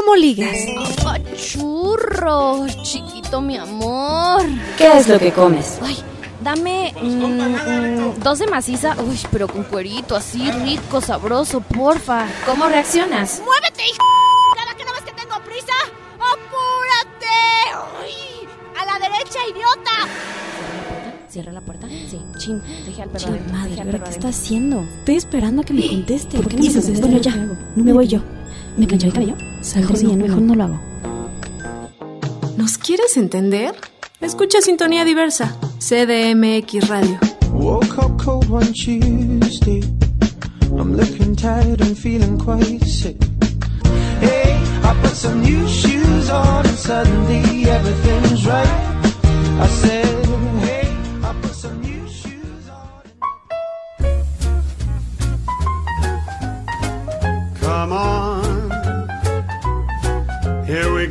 cómo ligas. churro, chiquito mi amor. ¿Qué es lo que comes? Ay, dame mm, mm, dos de maciza, uy, pero con cuerito, así rico, sabroso, porfa. ¿Cómo reaccionas? ¡Muévete, hijo! ¿Cada que no ves que tengo prisa? ¡Apúrate! ¡Uy! ¡A la derecha, idiota! ¿Cierra la puerta? Sí. Chin, dejé al perro Chin, madre, al ¿ahora perro qué está haciendo? Estoy esperando a que me conteste. ¿Por qué no ¿Qué me hizo? contesta? Bueno, ¿Qué ya. No me voy yo. ¿Me planché el cabello? Saldré Mejor, bien, no, mejor no lo hago. ¿Nos quieres entender? Escucha Sintonía Diversa, CDMX Radio. Woke up cold one Tuesday. I'm looking tired and feeling quite sick. Hey, I put some new shoes on and suddenly everything's right. I said, hey, I put some new shoes on. Come on.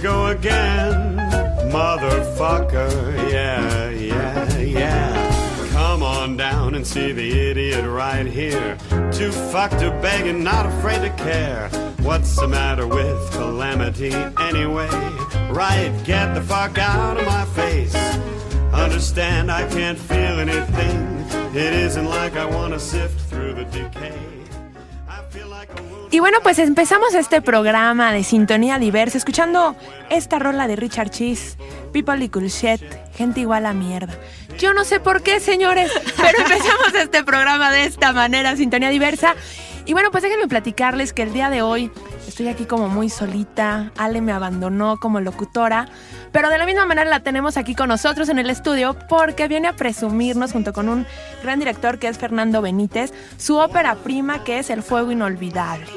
Go again, motherfucker. Yeah, yeah, yeah. Come on down and see the idiot right here. Too fucked to beg and not afraid to care. What's the matter with calamity anyway? Right, get the fuck out of my face. Understand I can't feel anything. It isn't like I wanna sift through the decay. Y bueno, pues empezamos este programa de sintonía diversa escuchando esta rola de Richard Cheese, People y Shit, gente igual a mierda. Yo no sé por qué, señores, pero empezamos este programa de esta manera, sintonía diversa. Y bueno, pues déjenme platicarles que el día de hoy estoy aquí como muy solita, Ale me abandonó como locutora, pero de la misma manera la tenemos aquí con nosotros en el estudio porque viene a presumirnos junto con un gran director que es Fernando Benítez, su ópera prima que es El Fuego Inolvidable.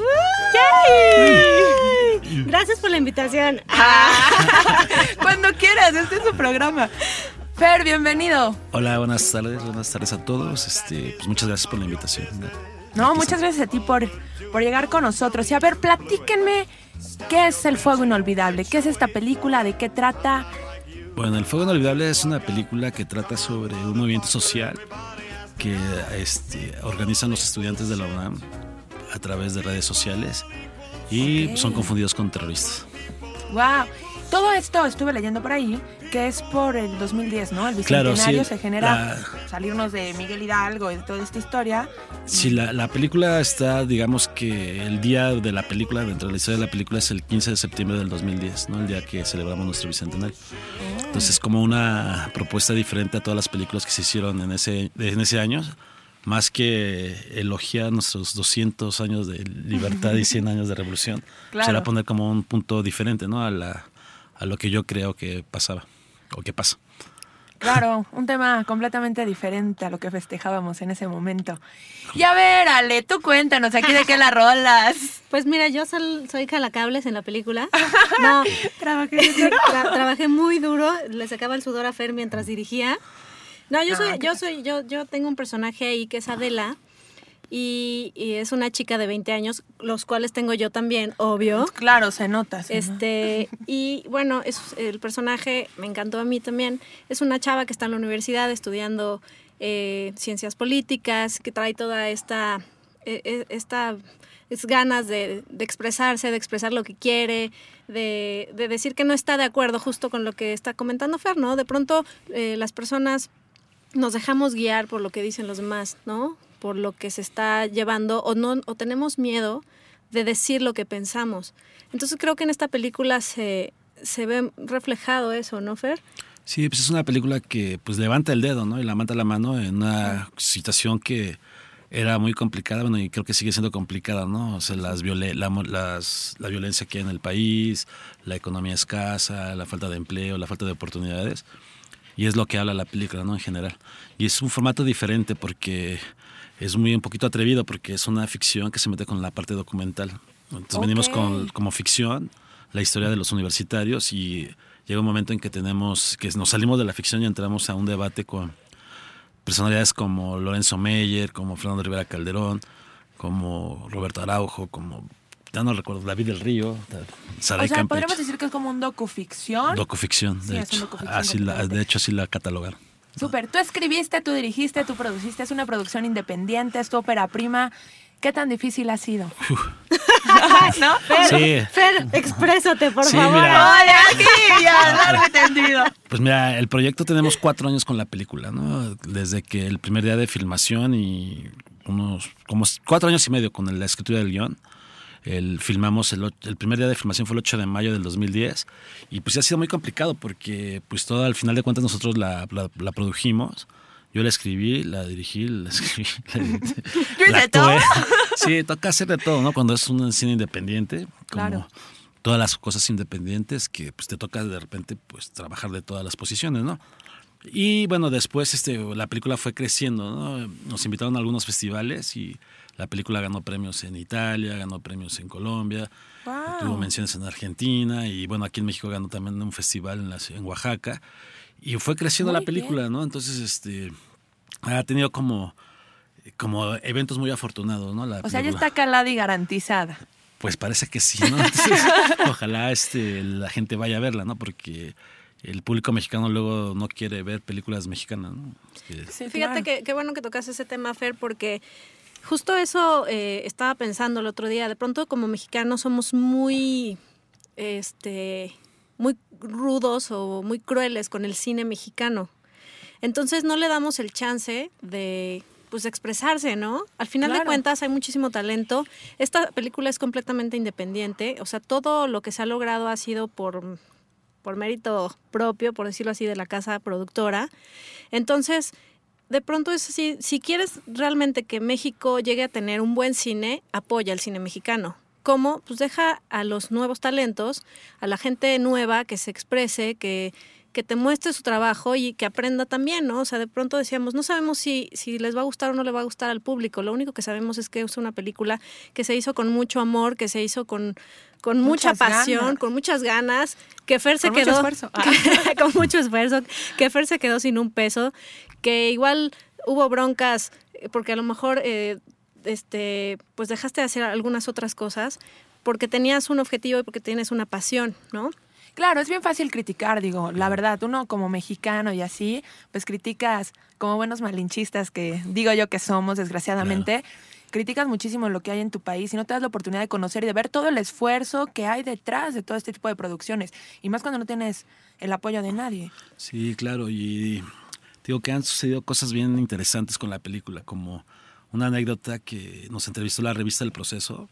Gracias por la invitación. Cuando quieras, este es su programa. Fer, bienvenido. Hola, buenas tardes, buenas tardes a todos. Este, pues muchas gracias por la invitación. No, muchas gracias a ti por, por llegar con nosotros. Y a ver, platíquenme qué es El Fuego Inolvidable, qué es esta película, de qué trata. Bueno, El Fuego Inolvidable es una película que trata sobre un movimiento social que este, organizan los estudiantes de la UNAM a través de redes sociales y son confundidos con terroristas. Wow. Todo esto estuve leyendo por ahí, que es por el 2010, ¿no? El Claro, bicentenario sí, se genera la- salirnos de Miguel Hidalgo y de toda esta historia. Sí, la, la película está, digamos que el día de la película, dentro de la historia de la película, es el 15 de septiembre del 2010, ¿no? El día que celebramos nuestro bicentenario. Entonces, es como una propuesta diferente a todas las películas que se hicieron en ese, en ese año, más que elogiar nuestros 200 años de libertad y 100 años de revolución. Claro. Será poner como un punto diferente, ¿no? A, la, a lo que yo creo que pasaba, o que pasa. Claro, un tema completamente diferente a lo que festejábamos en ese momento. Y a ver, Ale, tú cuéntanos aquí de qué la rolas. Pues mira, yo sol- soy jalacables en la película. No, Trabajé tra- trabajé muy duro, le sacaba el sudor a Fer mientras dirigía. No, yo Ah, soy, ¿qué yo soy, yo, yo tengo un personaje ahí que es Adela. Y, y es una chica de 20 años, los cuales tengo yo también, obvio. Claro, se nota. Este, y bueno, es, el personaje me encantó a mí también. Es una chava que está en la universidad estudiando eh, ciencias políticas, que trae toda esta, eh, eh, esta es ganas de, de expresarse, de expresar lo que quiere, de, de decir que no está de acuerdo justo con lo que está comentando Fer, ¿no? De pronto eh, las personas nos dejamos guiar por lo que dicen los demás, ¿no? Por lo que se está llevando o no o tenemos miedo de decir lo que pensamos. Entonces creo que en esta película se, se ve reflejado eso, ¿no, Fer? Sí, pues es una película que pues levanta el dedo, ¿no? Y levanta la mano en una situación que era muy complicada, bueno, y creo que sigue siendo complicada, ¿no? O sea, las, viole- la, las- la violencia que hay en el país, la economía escasa, la falta de empleo, la falta de oportunidades. Y es lo que habla la película, ¿no? En general. Y es un formato diferente porque es muy un poquito atrevido porque es una ficción que se mete con la parte documental. Entonces venimos con, como ficción la historia de los universitarios y llega un momento en que tenemos, que nos salimos de la ficción y entramos a un debate con personalidades como Lorenzo Meyer, como Fernando Rivera Calderón, como Roberto Araujo, como, ya no recuerdo, David del Río, Saray O sea, Campeche. podríamos decir que es como un docuficción. Docuficción, Sí, de es un hecho. docuficción Así la, de hecho, así la catalogaron. Súper. Tú escribiste, tú dirigiste, tú produciste. Es una producción independiente, es tu ópera prima. ¿Qué tan difícil ha sido? ¿No? Sí. Fer, exprésate, por Sí, favor. mira. Aquí ya. Pues mira, el proyecto tenemos cuatro años con la película, ¿no? Desde que el primer día de filmación y unos como cuatro años y medio con la escritura del guion. El, filmamos el, el primer día de filmación fue el 8 de mayo del 2010 y pues ha sido muy complicado porque pues todo al final de cuentas nosotros la, la, la produjimos. Yo la escribí, la dirigí, la escribí. La, hice todo. Sí, toca hacer de todo, ¿no? Cuando es un cine independiente, como Claro. todas las cosas independientes que pues te toca de repente pues trabajar de todas las posiciones, ¿no? Y bueno, después este, la película fue creciendo, ¿no? Nos invitaron a algunos festivales y la película ganó premios en Italia, ganó premios en Colombia, Wow. tuvo menciones en Argentina y bueno, aquí en México ganó también un festival en, la en Oaxaca y fue creciendo Muy la película, ¿no? Entonces, este, ha tenido como, como eventos muy afortunados, ¿no? La O sea, ya está calada y garantizada. Pues parece que sí, ¿no? Entonces, ojalá este, la gente vaya a verla, ¿no? Porque el público mexicano luego no quiere ver películas mexicanas, ¿no? Este, Fíjate que qué bueno que tocas ese tema, Fer, porque justo eso eh, estaba pensando el otro día. De pronto, como mexicanos, somos muy, este, muy rudos o muy crueles con el cine mexicano. Entonces no le damos el chance de pues de expresarse, ¿no? Al final de cuentas hay muchísimo talento. Esta película es completamente independiente, o sea, todo lo que se ha logrado ha sido por por mérito propio, por decirlo así, de la casa productora. Entonces, de pronto es así, si quieres realmente que México llegue a tener un buen cine, apoya el cine mexicano. ¿Cómo? Pues deja a los nuevos talentos, a la gente nueva que se exprese, que, que te muestre su trabajo y que aprenda también, ¿no? O sea, de pronto decíamos, no sabemos si, si les va a gustar o no le va a gustar al público. Lo único que sabemos es que es una película que se hizo con mucho amor, que se hizo con, con mucha pasión, ganas. con muchas ganas, que Fer se Con mucho quedó esfuerzo. Ah. con mucho esfuerzo, que Fer se quedó sin un peso, que igual hubo broncas porque a lo mejor eh, este pues dejaste de hacer algunas otras cosas porque tenías un objetivo y porque tienes una pasión, ¿no? Claro, es bien fácil criticar, digo, la verdad, uno como mexicano y así, pues criticas como buenos malinchistas que digo yo que somos, desgraciadamente, criticas muchísimo lo que hay en tu país y no te das la oportunidad de conocer y de ver todo el esfuerzo que hay detrás de todo este tipo de producciones. Y más cuando no tienes el apoyo de nadie. Sí, claro, y digo que han sucedido cosas bien interesantes con la película, como una anécdota que nos entrevistó la revista El Proceso,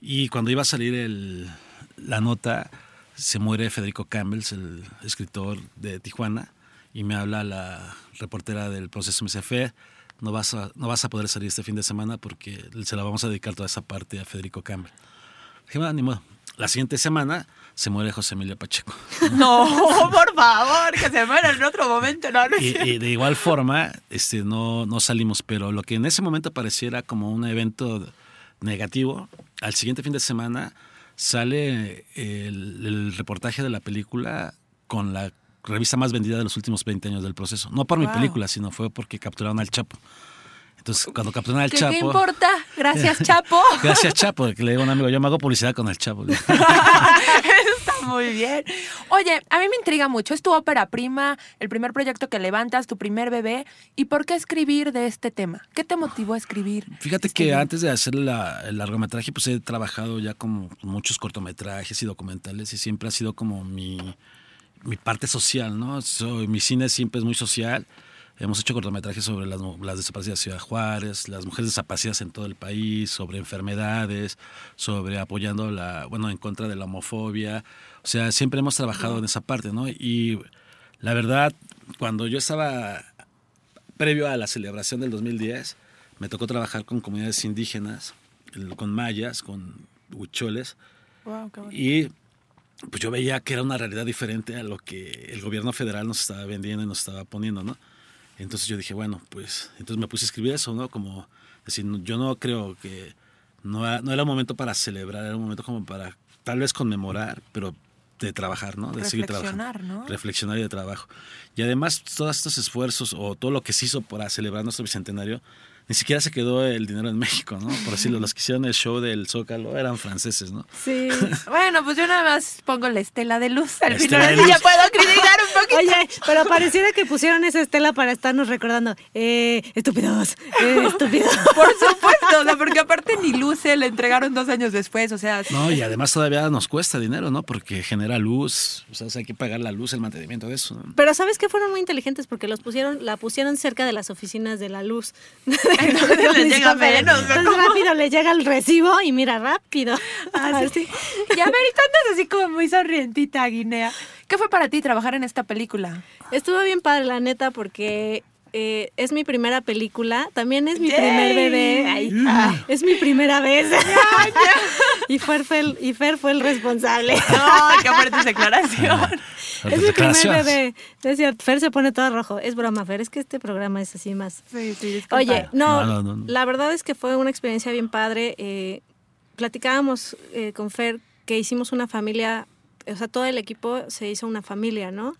y cuando iba a salir el- la nota, se muere Federico Campbell, el escritor de Tijuana, y me habla la reportera del proceso, Fe, no vas, a, no vas a poder salir este fin de semana porque se la vamos a dedicar toda esa parte a Federico Campbell. Dije, "Bueno, ni modo". La siguiente semana se muere José Emilio Pacheco. No, por favor, que se muera en otro momento. No, no Y, de igual forma, este, no, no salimos, pero lo que en ese momento pareciera como un evento negativo, al siguiente fin de semana sale el, el reportaje de la película con la revista más vendida de los últimos 20 años del proceso. No por mi película, sino fue porque capturaron al Chapo. Entonces, cuando capturaron al ¿Qué, Chapo... ¿Qué importa? Gracias, Chapo. Gracias, Chapo, que le digo a un amigo, yo me hago publicidad con el Chapo. Está muy bien. Oye, a mí me intriga mucho. Es tu ópera prima, el primer proyecto que levantas, tu primer bebé. ¿Y por qué escribir de este tema? ¿Qué te motivó a escribir? Fíjate que antes de hacer la- el largometraje, pues he trabajado ya como muchos cortometrajes y documentales y siempre ha sido como mi, mi parte social, ¿no? Soy- mi cine siempre es muy social. Hemos hecho cortometrajes sobre las, las desaparecidas de Ciudad Juárez, las mujeres desaparecidas en todo el país, sobre enfermedades, sobre apoyando la, bueno, en contra de la homofobia. O sea, siempre hemos trabajado en esa parte, ¿no? Y la verdad, cuando yo estaba previo a la celebración del 2010, me tocó trabajar con comunidades indígenas, con mayas, con huicholes, Wow, qué y pues yo veía que era una realidad diferente a lo que el gobierno federal nos estaba vendiendo y nos estaba poniendo, ¿no? Entonces yo dije, bueno, pues, entonces me puse a escribir eso, ¿no? Como decir, yo no creo que, no, no era un momento para celebrar, era un momento como para tal vez conmemorar, pero de trabajar, ¿no? De seguir trabajando. Reflexionar, ¿no? Reflexionar y de trabajo. Y además todos estos esfuerzos o todo lo que se hizo para celebrar nuestro bicentenario ni siquiera se quedó el dinero en México, ¿no? Por decirlo, los que hicieron el show del Zócalo eran franceses, ¿no? Sí. bueno, pues yo nada más pongo la estela de luz al La final ya puedo criticar un poquito. Oye, pero pareciera que pusieron esa estela para estarnos recordando. Eh, estúpidos, eh, estúpidos. Por supuesto, o sea, porque aparte ni luce, le entregaron dos años después, o sea, No, y además todavía nos cuesta dinero, ¿no? Porque genera luz, o sea, hay que pagar la luz, el mantenimiento de eso. ¿no? Pero sabes que fueron muy inteligentes porque los pusieron, la pusieron cerca de las oficinas de la luz. Entonces les llega menos, ¿no? Entonces rápido le llega el recibo y mira, rápido. Así. Y a ver, y tú andas así como muy sonrientita, Guinea. ¿Qué fue para ti trabajar en esta película? Estuvo bien padre, la neta, porque eh, es mi primera película. También es mi Yay. primer bebé. Ay, ah, es mi primera vez. y, Fer fue el, y Fer fue el responsable. No, qué fuerte declaración. Es mi primer Declaraciones. bebé. Es cierto, Fer se pone todo rojo. Es broma, Fer. Es que este programa es así más. Sí, sí. Oye, no, no, no. la verdad es que fue una experiencia bien padre. Eh, platicábamos eh, con Fer que hicimos una familia, o sea, todo el equipo se hizo una familia, ¿no?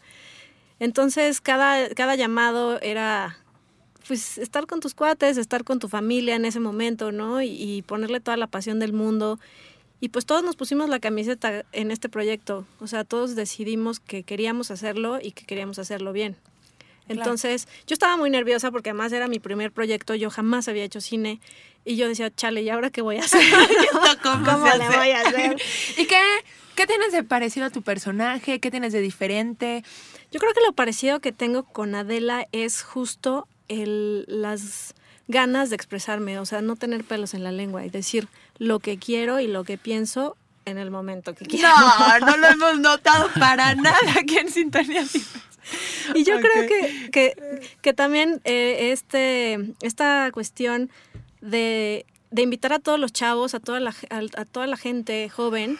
Entonces, cada, cada llamado era, pues, estar con tus cuates, estar con tu familia en ese momento, ¿no? Y, y ponerle toda la pasión del mundo. Y pues todos nos pusimos la camiseta en este proyecto. O sea, todos decidimos que queríamos hacerlo y que queríamos hacerlo bien. Entonces, yo estaba muy nerviosa porque además era mi primer proyecto, yo jamás había hecho cine y yo decía, chale, ¿y ahora qué voy a hacer? ¿Cómo, ¿Cómo le voy a hacer? ¿Y qué, qué tienes de parecido a tu personaje? ¿Qué tienes de diferente? Yo creo que lo parecido que tengo con Adela es justo el, las ganas de expresarme, o sea, no tener pelos en la lengua y decir lo que quiero y lo que pienso en el momento que quiero. No, no lo hemos notado para nada aquí en Sintonía. Y yo creo que, que, que también eh, este, esta cuestión de, de invitar a todos los chavos, a toda la, a, toda la gente joven,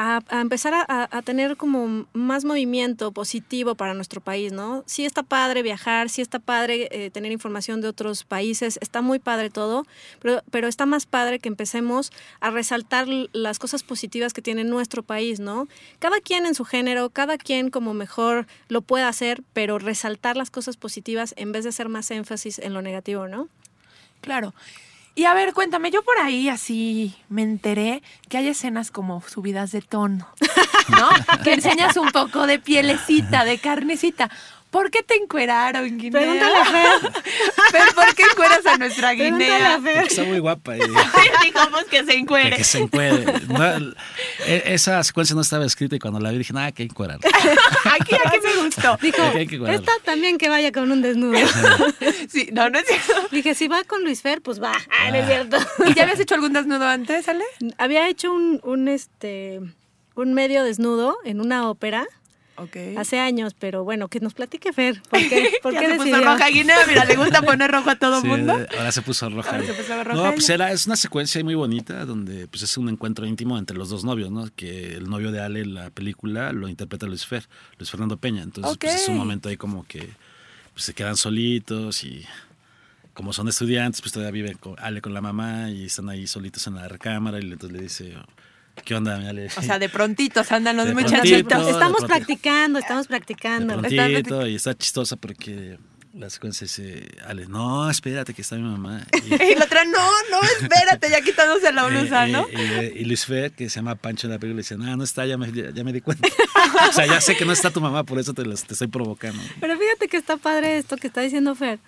a, a empezar a, a- tener como más movimiento positivo para nuestro país, ¿no? Sí está padre viajar, sí está padre eh, tener información de otros países, está muy padre todo, pero, pero está más padre que empecemos a resaltar las cosas positivas que tiene nuestro país, ¿no? Cada quien en su género, cada quien como mejor lo pueda hacer, pero resaltar las cosas positivas en vez de hacer más énfasis en lo negativo, ¿no? Claro. Y a ver, cuéntame, yo por ahí así me enteré que hay escenas como subidas de tono, ¿no? que enseñas un poco de pielecita, de carnecita. ¿Por qué te encueraron, Guinea? Pregúntale a Fer. Fer, ¿por qué encueras a nuestra Guinea? Porque está muy guapa. y- Digamos que se encuere. que se encuere. No, e- esa secuencia no estaba escrita y cuando la vi dije, nada, que encuerar. Aquí, aquí me gustó. Dijo, Aquí hay que guardar. esta también que vaya con un desnudo. Sí, no, no es cierto. Dije, si va con Luis Fer, pues va. Ah, no es cierto. ¿Y ya habías hecho algún desnudo antes, Ale? Había hecho un, un, este, un medio desnudo en una ópera Hace años, pero bueno, que nos platique Fer. ¿Por qué, por ya qué se puso roja Guinea, mira, le gusta poner rojo a todo Sí, mundo. ahora se puso roja. Ahora se puso roja No, pues era, es una secuencia muy bonita donde pues es un encuentro íntimo entre los dos novios, ¿no? Que el novio de Ale en la película lo interpreta Luis Fer, Luis Fernando Peña. Entonces, pues es un momento ahí como que pues, se quedan solitos y como son estudiantes, pues todavía vive con Ale con la mamá y están ahí solitos en la recámara y entonces le dice, ¿qué onda, mi Ale? O sea, de prontitos andan los De muchachitos. prontito. Estamos de practicando, estamos de practicando. prontito y está chistosa porque la secuencia dice, Ale, no, espérate que está mi mamá. Y, Y la otra, no, no, espérate, ya quitándose la blusa, Eh, ¿no? eh, y, y Luis Fer, que se llama Pancho en la película, dice, no, no está, ya me, ya, ya me di cuenta. o sea, ya sé que no está tu mamá, por eso te, los- te estoy provocando. Pero fíjate que está padre esto que está diciendo Fer,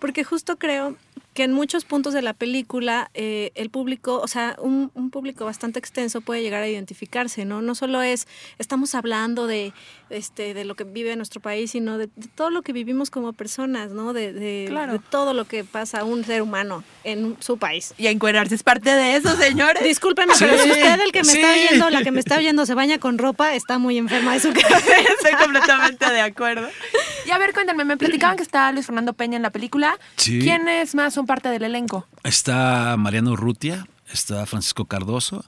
porque justo creo que en muchos puntos de la película eh, el público, o sea, un, un público bastante extenso puede llegar a identificarse, ¿no? No solo es, estamos hablando de, este, de lo que vive nuestro país, sino de, de todo lo que vivimos como personas, ¿no? De, de- Claro. de todo lo que pasa a un ser humano en su país. Y a encuerarse es parte de eso, señores. Discúlpeme, Sí, pero si usted, el que me está oyendo, la que me está oyendo, se baña con ropa, está muy enferma de su cabeza. Estoy completamente de acuerdo. Y a ver, cuéntame, me platicaban que está Luis Fernando Peña en la película. Sí. ¿Quiénes más son parte del elenco? Está Mariano Urrutia, está Francisco Cardoso,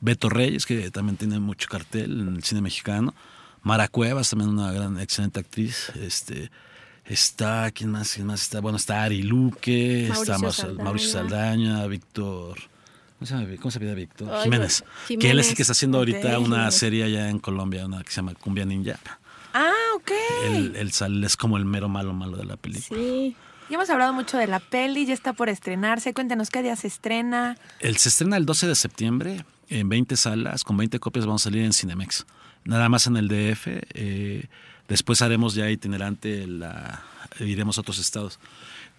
Beto Reyes, que también tiene mucho cartel en el cine mexicano, Mara Cuevas, también una gran, excelente actriz, este... Está, ¿quién más? ¿Quién más está? Bueno, está Ari Luque, Mauricio está Mauricio Saldaña. Mauricio Saldaña, Víctor. ¿Cómo se llama? ¿Cómo se llama Víctor? Ay, Jiménez. Jiménez. Que él es el que está haciendo ahorita una Jiménez. serie allá en Colombia, una que se llama Cumbia Ninja. Ah, ok. Él, él sale- es como el mero malo malo de la película. Sí. Y hemos hablado mucho de la peli, ya está por estrenarse. Cuéntenos qué día se estrena. El, se estrena el 12 de septiembre en 20 salas, con 20 copias vamos a salir en Cinemex. Nada más en el DF. eh, después haremos ya itinerante, la, iremos a otros estados.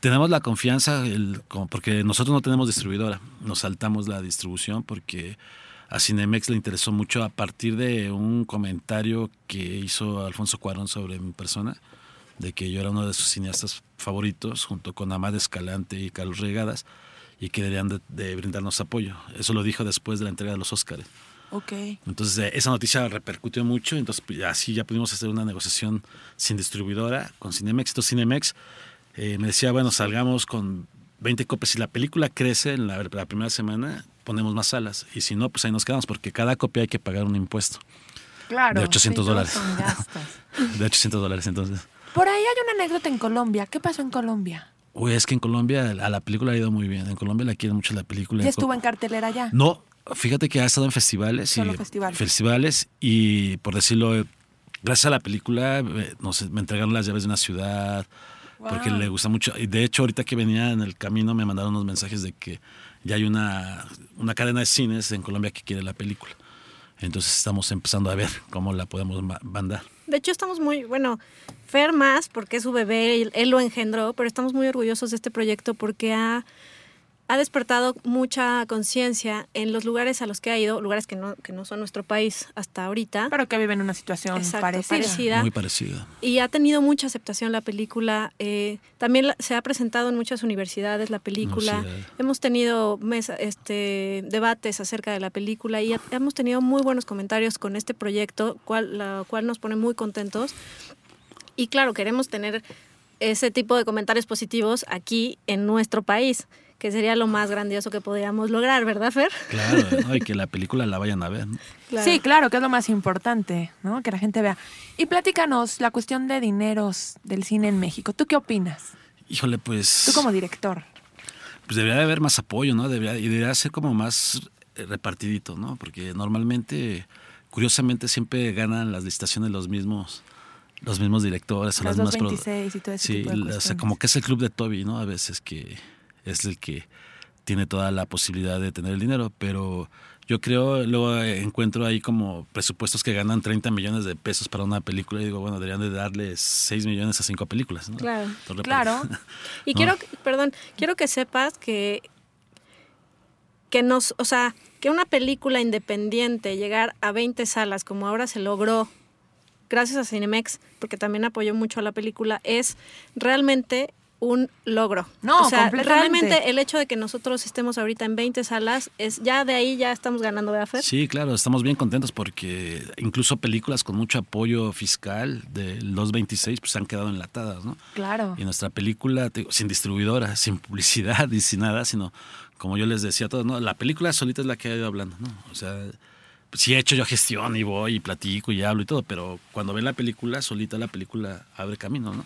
Tenemos la confianza, el- porque nosotros no tenemos distribuidora, nos saltamos la distribución porque a Cinemex le interesó mucho a partir de un comentario que hizo Alfonso Cuarón sobre mi persona, de que yo era uno de sus cineastas favoritos, junto con Amad Escalante y Carlos Regadas, y que deberían de, de brindarnos apoyo. Eso lo dijo después de la entrega de los Óscares. Ok. Entonces eh, esa noticia repercutió mucho, entonces pues, así ya pudimos hacer una negociación sin distribuidora con Cinemex. Entonces Cinemex eh, me decía, bueno, salgamos con 20 copias. Si la película crece en la, la primera semana, ponemos más salas. Y si no, pues ahí nos quedamos, porque cada copia hay que pagar un impuesto Claro. de 800 sí, dólares. de 800 dólares. Entonces, Por ahí hay una anécdota en Colombia. ¿Qué pasó en Colombia? uy, es que en Colombia a la película ha ido muy bien. En Colombia la quieren mucho la película. Ya estuvo en cartelera ya. No, fíjate que ha estado en festivales. Solo y, festivales. festivales y, por decirlo, eh, gracias a la película eh, nos, me entregaron las llaves de una ciudad, porque le gusta mucho. Y de hecho, ahorita que venía en el camino me mandaron unos mensajes de que ya hay una, una cadena de cines en Colombia que quiere la película. Entonces estamos empezando a ver cómo la podemos ma- mandar. De hecho, estamos muy, bueno, Fer más, porque es su bebé, él, él lo engendró, pero estamos muy orgullosos de este proyecto porque ha, ha despertado mucha conciencia en los lugares a los que ha ido, lugares que no, que no son nuestro país hasta ahorita. Pero que viven una situación Exacto, parecida. parecida. Muy parecida. Y ha tenido mucha aceptación la película. eh, también se ha presentado en muchas universidades la película. Universidad. Hemos tenido mesa, este, debates acerca de la película y ha- hemos tenido muy buenos comentarios con este proyecto, cual, la cual nos pone muy contentos. Y claro, queremos tener ese tipo de comentarios positivos aquí en nuestro país, que sería lo más grandioso que podríamos lograr, ¿verdad, Fer? Claro, ¿no? y que la película la vayan a ver. ¿no? Sí, claro, que es lo más importante, ¿no? Que la gente vea. Y platícanos la cuestión de dineros del cine en México. ¿Tú qué opinas? Híjole, pues... Tú como director. pues debería de haber más apoyo, ¿no? Debería, y debería ser como más eh, repartidito, ¿no? Porque normalmente, curiosamente, siempre ganan las licitaciones los mismos los mismos directores o Las las mismas produ- 226 y todo ese sí, tipo de la- o sea, como que es el club de Toby, ¿no? A veces que es el que tiene toda la posibilidad de tener el dinero, pero yo creo, luego encuentro ahí como presupuestos que ganan 30 millones de pesos para una película y digo, bueno, deberían de darle 6 millones a cinco películas, ¿no? Claro. Claro. Y No. quiero, que- perdón, quiero que sepas que, que nos, o sea, que una película independiente llegar a 20 salas como ahora se logró gracias a Cinemex, porque también apoyó mucho a la película, es realmente un logro. No, o sea, completamente. realmente el hecho de que nosotros estemos ahorita en 20 salas es ya de ahí ya estamos ganando, ¿verdad, Fer? Sí, claro, estamos bien contentos porque incluso películas con mucho apoyo fiscal de los 26 pues han quedado enlatadas, ¿no? Claro. Y nuestra película, te digo, sin distribuidora, sin publicidad y sin nada, sino como yo les decía a todos, ¿no? La película solita es la que ha ido hablando, ¿no? O sea, sí he hecho yo gestión y voy y platico y hablo y todo, pero cuando ven la película, solita la película abre camino, ¿no?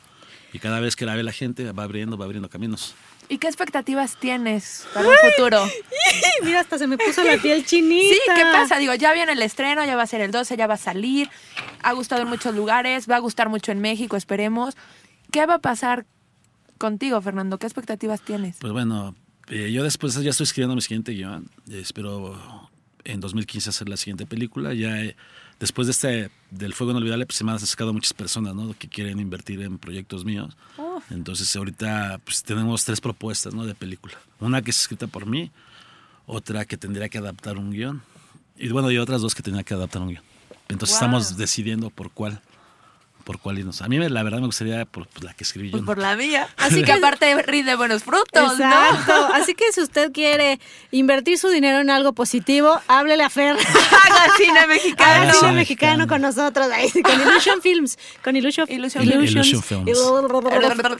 Y cada vez que la ve la gente va abriendo, va abriendo caminos. ¿Y qué expectativas tienes para un futuro? Mira, hasta se me puso la piel chinita. Sí, ¿qué pasa? Digo, ya viene el estreno, ya va a ser el 12, ya va a salir. Ha gustado en muchos lugares, va a gustar mucho en México, esperemos. ¿Qué va a pasar contigo, Fernando? ¿Qué expectativas tienes? Pues bueno, eh, yo después ya estoy escribiendo mi siguiente guion. Espero en 2015 hacer la siguiente película. Ya eh, después de este del Fuego Inolvidable, pues se me han acercado muchas personas ¿no? que quieren invertir en proyectos míos. Entonces ahorita pues tenemos tres propuestas ¿no? de película. Una que es escrita por mí, otra que tendría que adaptar un guion. Y bueno, y otras dos que tendría que adaptar un guion. Entonces Wow. estamos decidiendo por cuál. Por cuál irnos. A mí la verdad me gustaría por, por la que escribí yo. Pues ¿no? por la mía. Así que aparte rinde buenos frutos, Exacto. ¿no? Así que si usted quiere invertir su dinero en algo positivo, háblele a Fer. Haga cine mexicano. Haga cine mexicano con nosotros, ahí, con Illusion Films. Con Illusion, Illusion Illusion Films.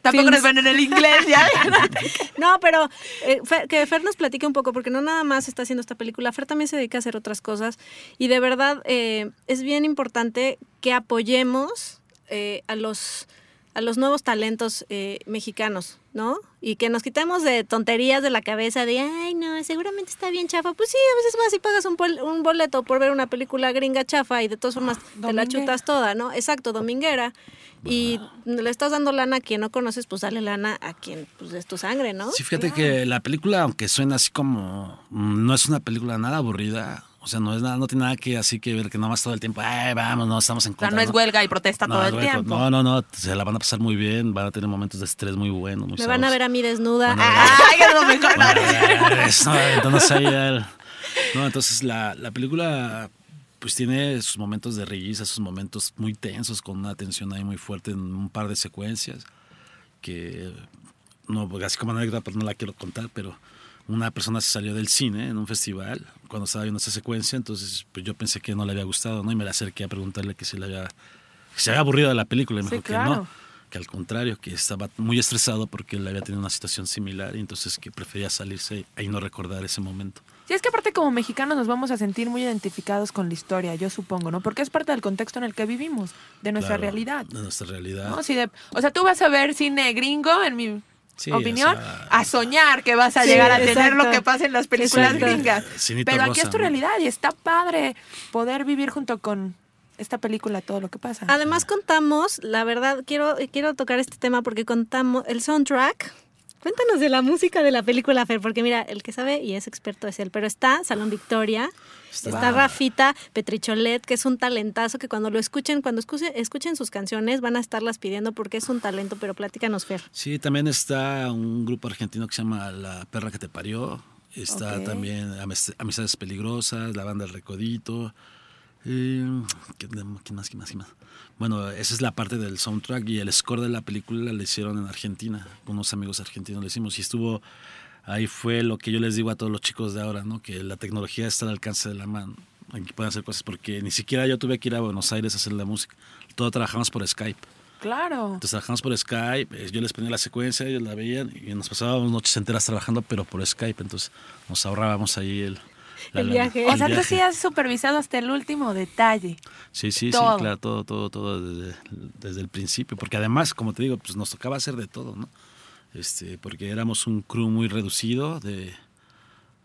Tampoco Films. nos ven en el inglés, ¿ya? No, pero eh, Fer- que Fer nos platique un poco, porque no nada más está haciendo esta película, Fer también se dedica a hacer otras cosas y de verdad eh, es bien importante que apoyemos eh, a los a los nuevos talentos eh, mexicanos, ¿no? Y que nos quitemos de tonterías de la cabeza de, ay, no, seguramente está bien chafa. Pues sí, a veces vas y pagas un, pol- un boleto por ver una película gringa chafa y de todas formas te la chutas toda, ¿no? Exacto, dominguera. Y le estás dando lana a quien no conoces, pues dale lana a quien pues, es tu sangre, ¿no? Sí, fíjate que la película, aunque suena así como. mm, No es una película nada aburrida. O sea, no es nada, no tiene nada que así que ver que nomás todo el tiempo, ay, vamos, no, estamos en O sea, contra. no es huelga y protesta todo el no, tiempo. No, no, no, se la van a pasar muy bien, van a tener momentos de estrés muy buenos. Muy Me van a ver a mí desnuda. Ay, es lo mejor. No, entonces la, la película pues tiene sus momentos de risa, sus momentos muy tensos, con una tensión ahí muy fuerte en un par de secuencias, que no, así como anécdota pues no la quiero contar, pero una persona se salió del cine en un festival cuando estaba viendo esa secuencia, entonces pues yo pensé que no le había gustado, ¿no? Y me la acerqué a preguntarle que si le había, que se había aburrido de la película y me Sí, dijo que no, que al contrario, que estaba muy estresado porque él había tenido una situación similar y entonces que prefería salirse y no recordar ese momento. Sí, es que aparte como mexicanos nos vamos a sentir muy identificados con la historia, yo supongo, ¿no? Porque es parte del contexto en el que vivimos, de nuestra Claro, realidad. De nuestra realidad. ¿no? Sí, de- o sea, tú vas a ver cine gringo, en mi Sí, opinión, o sea, a soñar que vas a Sí, llegar a tener lo que pasa en las películas Exacto. gringas. Cinito Pero aquí rosa, es tu realidad y está padre poder vivir junto con esta película todo lo que pasa. Además contamos, la verdad, quiero, quiero tocar este tema porque contamos el soundtrack. Cuéntanos de la música de la película, Fer, porque mira, el que sabe y es experto es él, pero está Salón Victoria, Está- Rafita Petricholet, que es un talentazo que cuando lo escuchen, cuando escuchen, escuchen sus canciones van a estarlas pidiendo porque es un talento, pero platícanos, Fer. Sí, también está un grupo argentino que se llama La Perra que te parió. Está también Amis- Amistades Peligrosas, la banda El Recodito. Eh, ¿qué- ¿Quién más? ¿Quién más? ¿Quién más? Bueno, esa es la parte del soundtrack y el score de la película la hicieron en Argentina. Con unos amigos argentinos lo hicimos y estuvo. Ahí fue lo que yo les digo a todos los chicos de ahora, ¿no? Que la tecnología está al alcance de la mano. Aquí pueden hacer cosas porque ni siquiera yo tuve que ir a Buenos Aires a hacer la música. Todo trabajamos por Skype. Claro. Entonces trabajamos por Skype, eh, yo les ponía la secuencia, ellos la veían y nos pasábamos noches enteras trabajando, pero por Skype, entonces nos ahorrábamos ahí el, viaje. O sea, tú viaje. sí has supervisado hasta el último detalle. Sí, sí, todo. sí, claro, todo, todo, todo desde, desde el principio, porque además, como te digo, pues nos tocaba hacer de todo, ¿no? Este, porque éramos un crew muy reducido, de,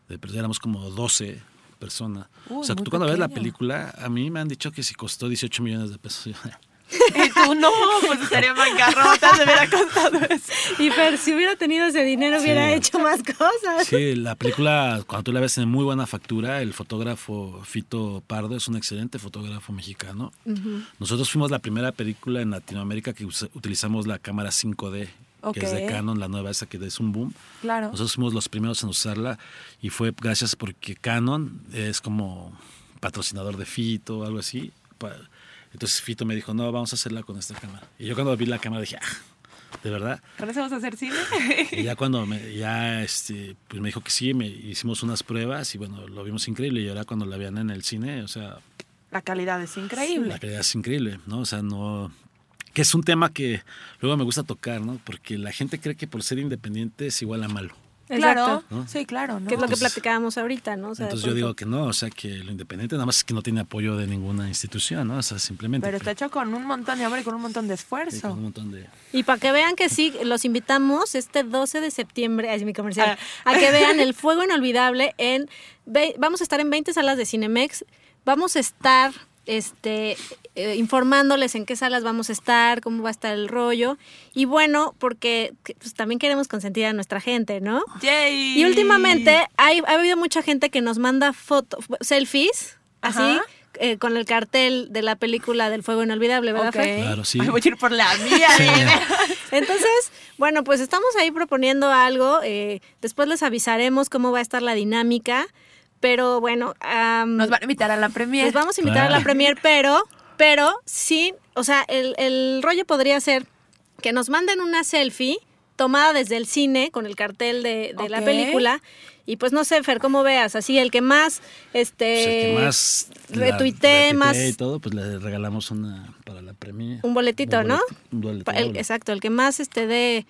de pues, éramos como 12 personas. Uy, o sea, tú cuando ves la película, a mí me han dicho que si costó 18 millones de pesos. Y tú no, pues estaría en bancarrota, se hubiera contado eso. Y Fer, si hubiera tenido ese dinero, hubiera Sí. hecho más cosas. Sí, la película, cuando tú la ves en muy buena factura, el fotógrafo Fito Pardo es un excelente fotógrafo mexicano. Nosotros fuimos la primera película en Latinoamérica que utilizamos la cámara 5D, que es de. Canon, la nueva esa que es un boom. Claro. Nosotros fuimos los primeros en usarla y fue gracias porque Canon es como patrocinador de Fito o algo así. Entonces Fito me dijo, no, vamos a hacerla con esta cámara. Y yo cuando vi la cámara dije, ah, ¿de verdad? ¿Con eso vamos a hacer cine? Y ya cuando me, ya este, pues me dijo que sí, me hicimos unas pruebas y bueno, lo vimos increíble. Y ahora cuando la vean en el cine, o sea, La calidad es increíble. la calidad es increíble, ¿no? O sea, no... Que es un tema que luego me gusta tocar, ¿no? Porque la gente cree que por ser independiente es igual a malo. Claro, ¿no? sí, claro. ¿no? Que es lo que platicábamos ahorita, ¿no? O sea, de Entonces yo digo que no, o sea, que lo independiente nada más es que no tiene apoyo de ninguna institución, ¿no? O sea, simplemente... Pero está hecho con un montón de amor y con un montón de sí, con esfuerzo. un montón de... Y para que vean que sí, los invitamos este 12 de septiembre, es mi comercial, Ah. a que vean el fuego inolvidable en vamos a estar en 20 salas de Cinemex, vamos a estar este eh, informándoles en qué salas vamos a estar, cómo va a estar el rollo y bueno, porque que, pues, también queremos consentir a nuestra gente, ¿no? ¡Yay! Y últimamente hay, ha habido mucha gente que nos manda fotos, selfies, así, eh, con el cartel de la película del fuego inolvidable, ¿verdad? Ok. Fer? Claro, sí. Ay, voy a ir por la mía. Sí. Entonces, bueno, pues estamos ahí proponiendo algo. eh, después les avisaremos cómo va a estar la dinámica. Pero bueno, Nos van a invitar a la premiere. les vamos a invitar a la premier, pero, pero sí, o sea, el, el rollo podría ser que nos manden una selfie tomada desde el cine con el cartel de, de la película. Y pues no sé, Fer, cómo veas, así el que más, este, Pues el que más la retuitee, más y todo, pues le regalamos una para la premia. un boletito, ¿no? Un el- doble. exacto, el que más este de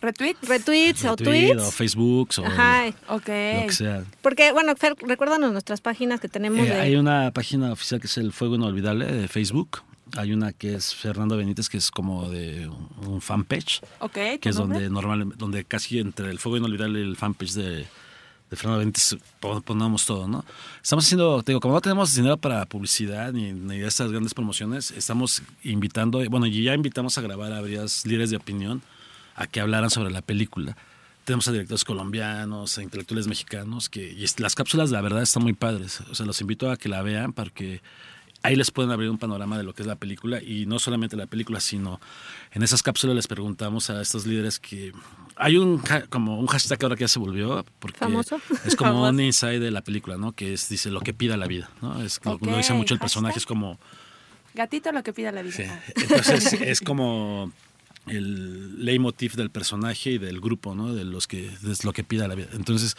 ¿Retweet? retweets o tweets. o Facebook o Ajá, Ok. lo que sea. Porque, bueno, Fer, recuérdanos nuestras páginas que tenemos Eh, de... hay una página oficial que es el Fuego Inolvidable de Facebook. Hay una que es Fernando Benítez, que es como de un fanpage, Ok, que ¿tu es nombre? donde normalmente, donde casi entre el fuego inolvidable y el fanpage de, de Fernando Benítez pon- ponemos todo, ¿no? Estamos haciendo, te digo, como no tenemos dinero para publicidad ni, ni estas grandes promociones, estamos invitando, bueno, y ya invitamos a grabar a varias líderes de opinión a que hablaran sobre la película. Tenemos a directores colombianos, a intelectuales mexicanos, que y las cápsulas, la verdad, están muy padres. O sea, los invito a que la vean porque ahí les pueden abrir un panorama de lo que es la película y no solamente la película, sino en esas cápsulas les preguntamos a estos líderes que hay un como un hashtag ahora que ya se volvió porque ¿Famoso? es como Famoso. un inside de la película, ¿no? Que es dice lo que pida la vida, ¿no? Es como lo dice mucho el personaje, hashtag. es como Gatito lo que pida la vida. Sí. Entonces es como el leitmotiv del personaje y del grupo, ¿no? De los que es lo que pida la vida. Entonces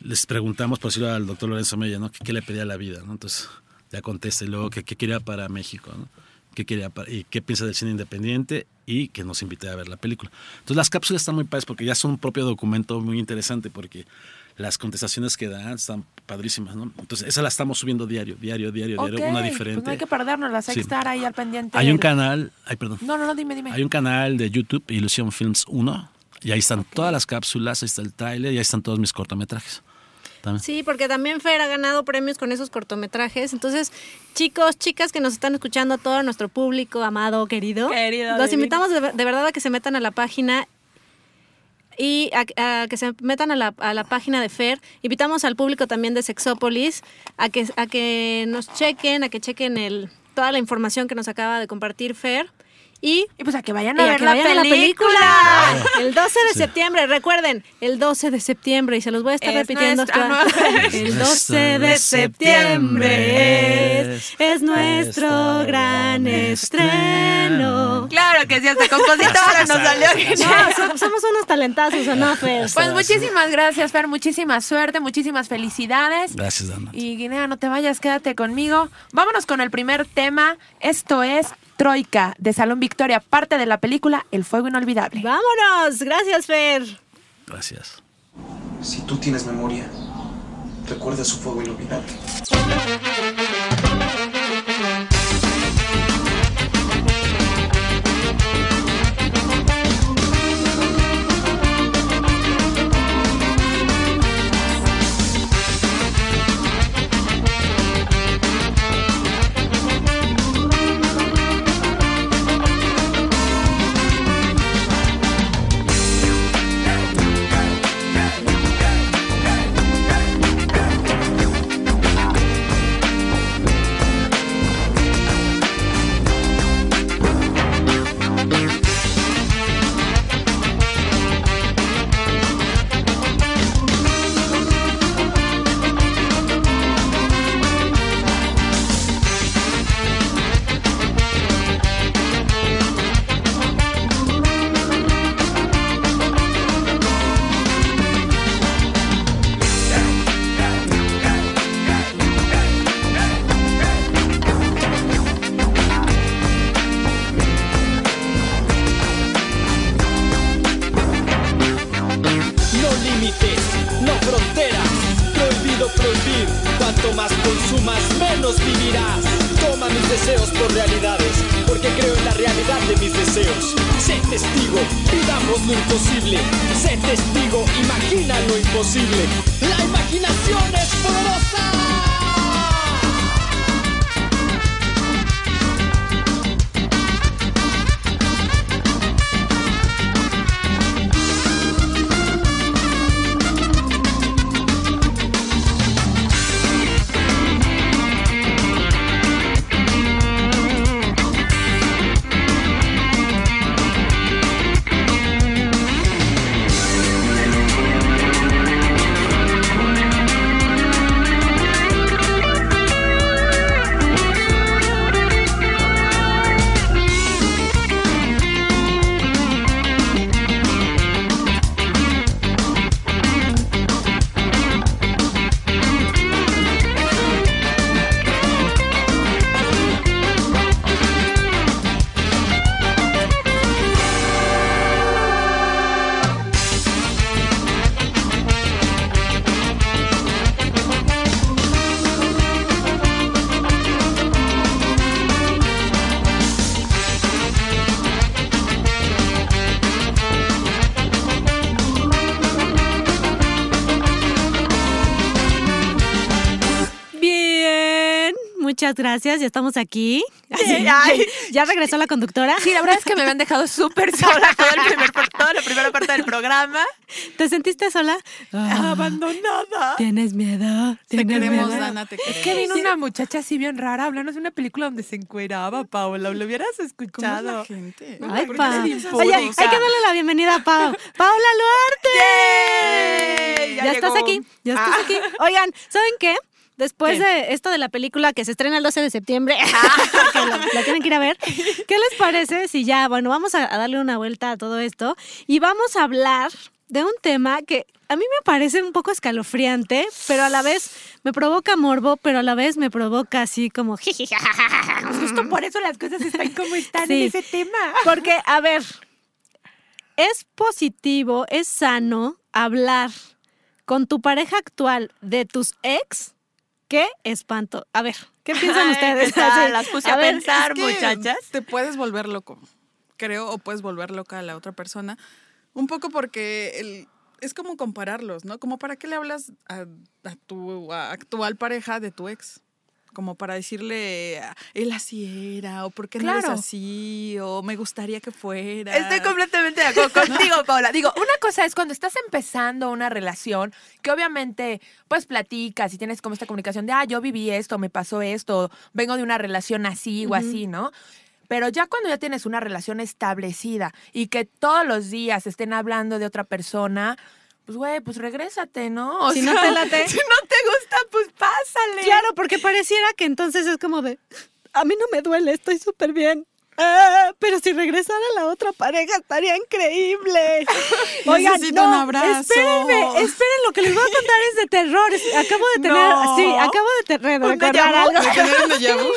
les preguntamos, por decirlo al doctor Lorenzo Mella, ¿no? ¿Qué, le pedía la vida? Entonces ya contesta y luego ¿qué, qué quería para México, ¿no? ¿Qué quería para- y qué piensa del cine independiente y que nos invite a ver la película. Entonces las cápsulas están muy padres porque ya son un propio documento muy interesante porque las contestaciones que dan están padrísimas, ¿no? Entonces esa la estamos subiendo diario, diario, diario, diario, una pues diferente. no hay que perdernos, hay Sí. que estar ahí al pendiente. Hay un canal, ay perdón. No, no, no, dime, dime. Hay un canal de YouTube, Ilusión Films 1, y ahí están todas las cápsulas, ahí está el tráiler y ahí están todos mis cortometrajes. También. Sí, porque también Fer ha ganado premios con esos cortometrajes. Entonces, chicos, chicas que nos están escuchando, todo nuestro público amado, querido, Querido, los divino. invitamos de, de verdad a que se metan a la página y a, que se metan a la, a la página de Fer. Invitamos al público también de Sexópolis a que, a que nos chequen, a que chequen el, toda la información que nos acaba de compartir Fer. Y Y pues a que vayan a a ver que la, vayan a película. la película. El 12 de septiembre, recuerden, el 12 de septiembre, y se los voy a estar Es repitiendo. nuestra- hasta- no. El 12 de septiembre es, es nuestro gran estreno. Claro que sí, hasta compositora nos salió. No, so- somos unos talentazos, ¿o no, Fer? Pues muchísimas gracias, Fer. Muchísima suerte, muchísimas felicidades. Gracias, Dana. Y Guinea, no te vayas, quédate conmigo. Vámonos con el primer tema. Esto es Troika de Salón Victoria, parte de la película El Fuego Inolvidable. Vámonos, gracias, Fer. Gracias. Si tú tienes memoria, recuerda su fuego inolvidable. Muchas gracias, ya estamos aquí. Así, Ay. ¿Ya regresó la conductora? Sí, la verdad es que me habían dejado súper sola todo el primer, toda la primera parte del programa. ¿Te sentiste sola? Ah, Abandonada. ¿Tienes miedo? Te ¿Tienes queremos, miedo? Dana, te Es queremos. que vino una muchacha así bien rara hablándonos de una película donde se encueraba, Paola. ¿Lo hubieras ¿Cómo es escuchado? la gente? Ay, ¿Por qué pa. Oye, hay que darle la bienvenida a Pau. ¡Paula Luarte! ¡Yay! Ya, Ya estás aquí, ya estás aquí. Oigan, ¿saben qué? Después ¿Qué? de esto de la película que se estrena el 12 de septiembre, que la, la tienen que ir a ver, ¿qué les parece si ya, bueno, vamos a, a darle una vuelta a todo esto y vamos a hablar de un tema que a mí me parece un poco escalofriante, pero a la vez me provoca morbo, pero a la vez me provoca así como... Justo por eso las cosas están como están Sí. en ese tema. Porque, a ver, es positivo, es sano hablar con tu pareja actual de tus ex. ¡Qué espanto! A ver, ¿qué piensan Ay, ustedes? ¿qué tal? Las puse a ver, pensar. Es que muchachas. Te puedes volver loco, creo, o puedes volver loca a la otra persona. Un poco porque el- es como compararlos, ¿no? Como para qué le hablas a, a tu a actual pareja de tu ex. Como para decirle, "Ah, él así era, o por qué no eres así, o me gustaría que fuera. Estoy completamente de acuerdo contigo, Paula. Digo, una cosa es cuando estás empezando una relación, que obviamente, pues platicas y tienes como esta comunicación de, ah, yo viví esto, me pasó esto, vengo de una relación así o así, ¿no? Pero ya cuando ya tienes una relación establecida y que todos los días estén hablando de otra persona, pues güey, pues regrésate, ¿no? O Si no te late. Si no te gusta, pues pásale. Claro, porque pareciera que entonces es como de, a mí no me duele, estoy súper bien. Ah, pero si regresara la otra pareja estaría increíble. Oigan, Necesito no, un abrazo. Espérenme, esperen, lo que les voy a contar es de terror. Acabo de tener, No. sí, acabo de tener, algo.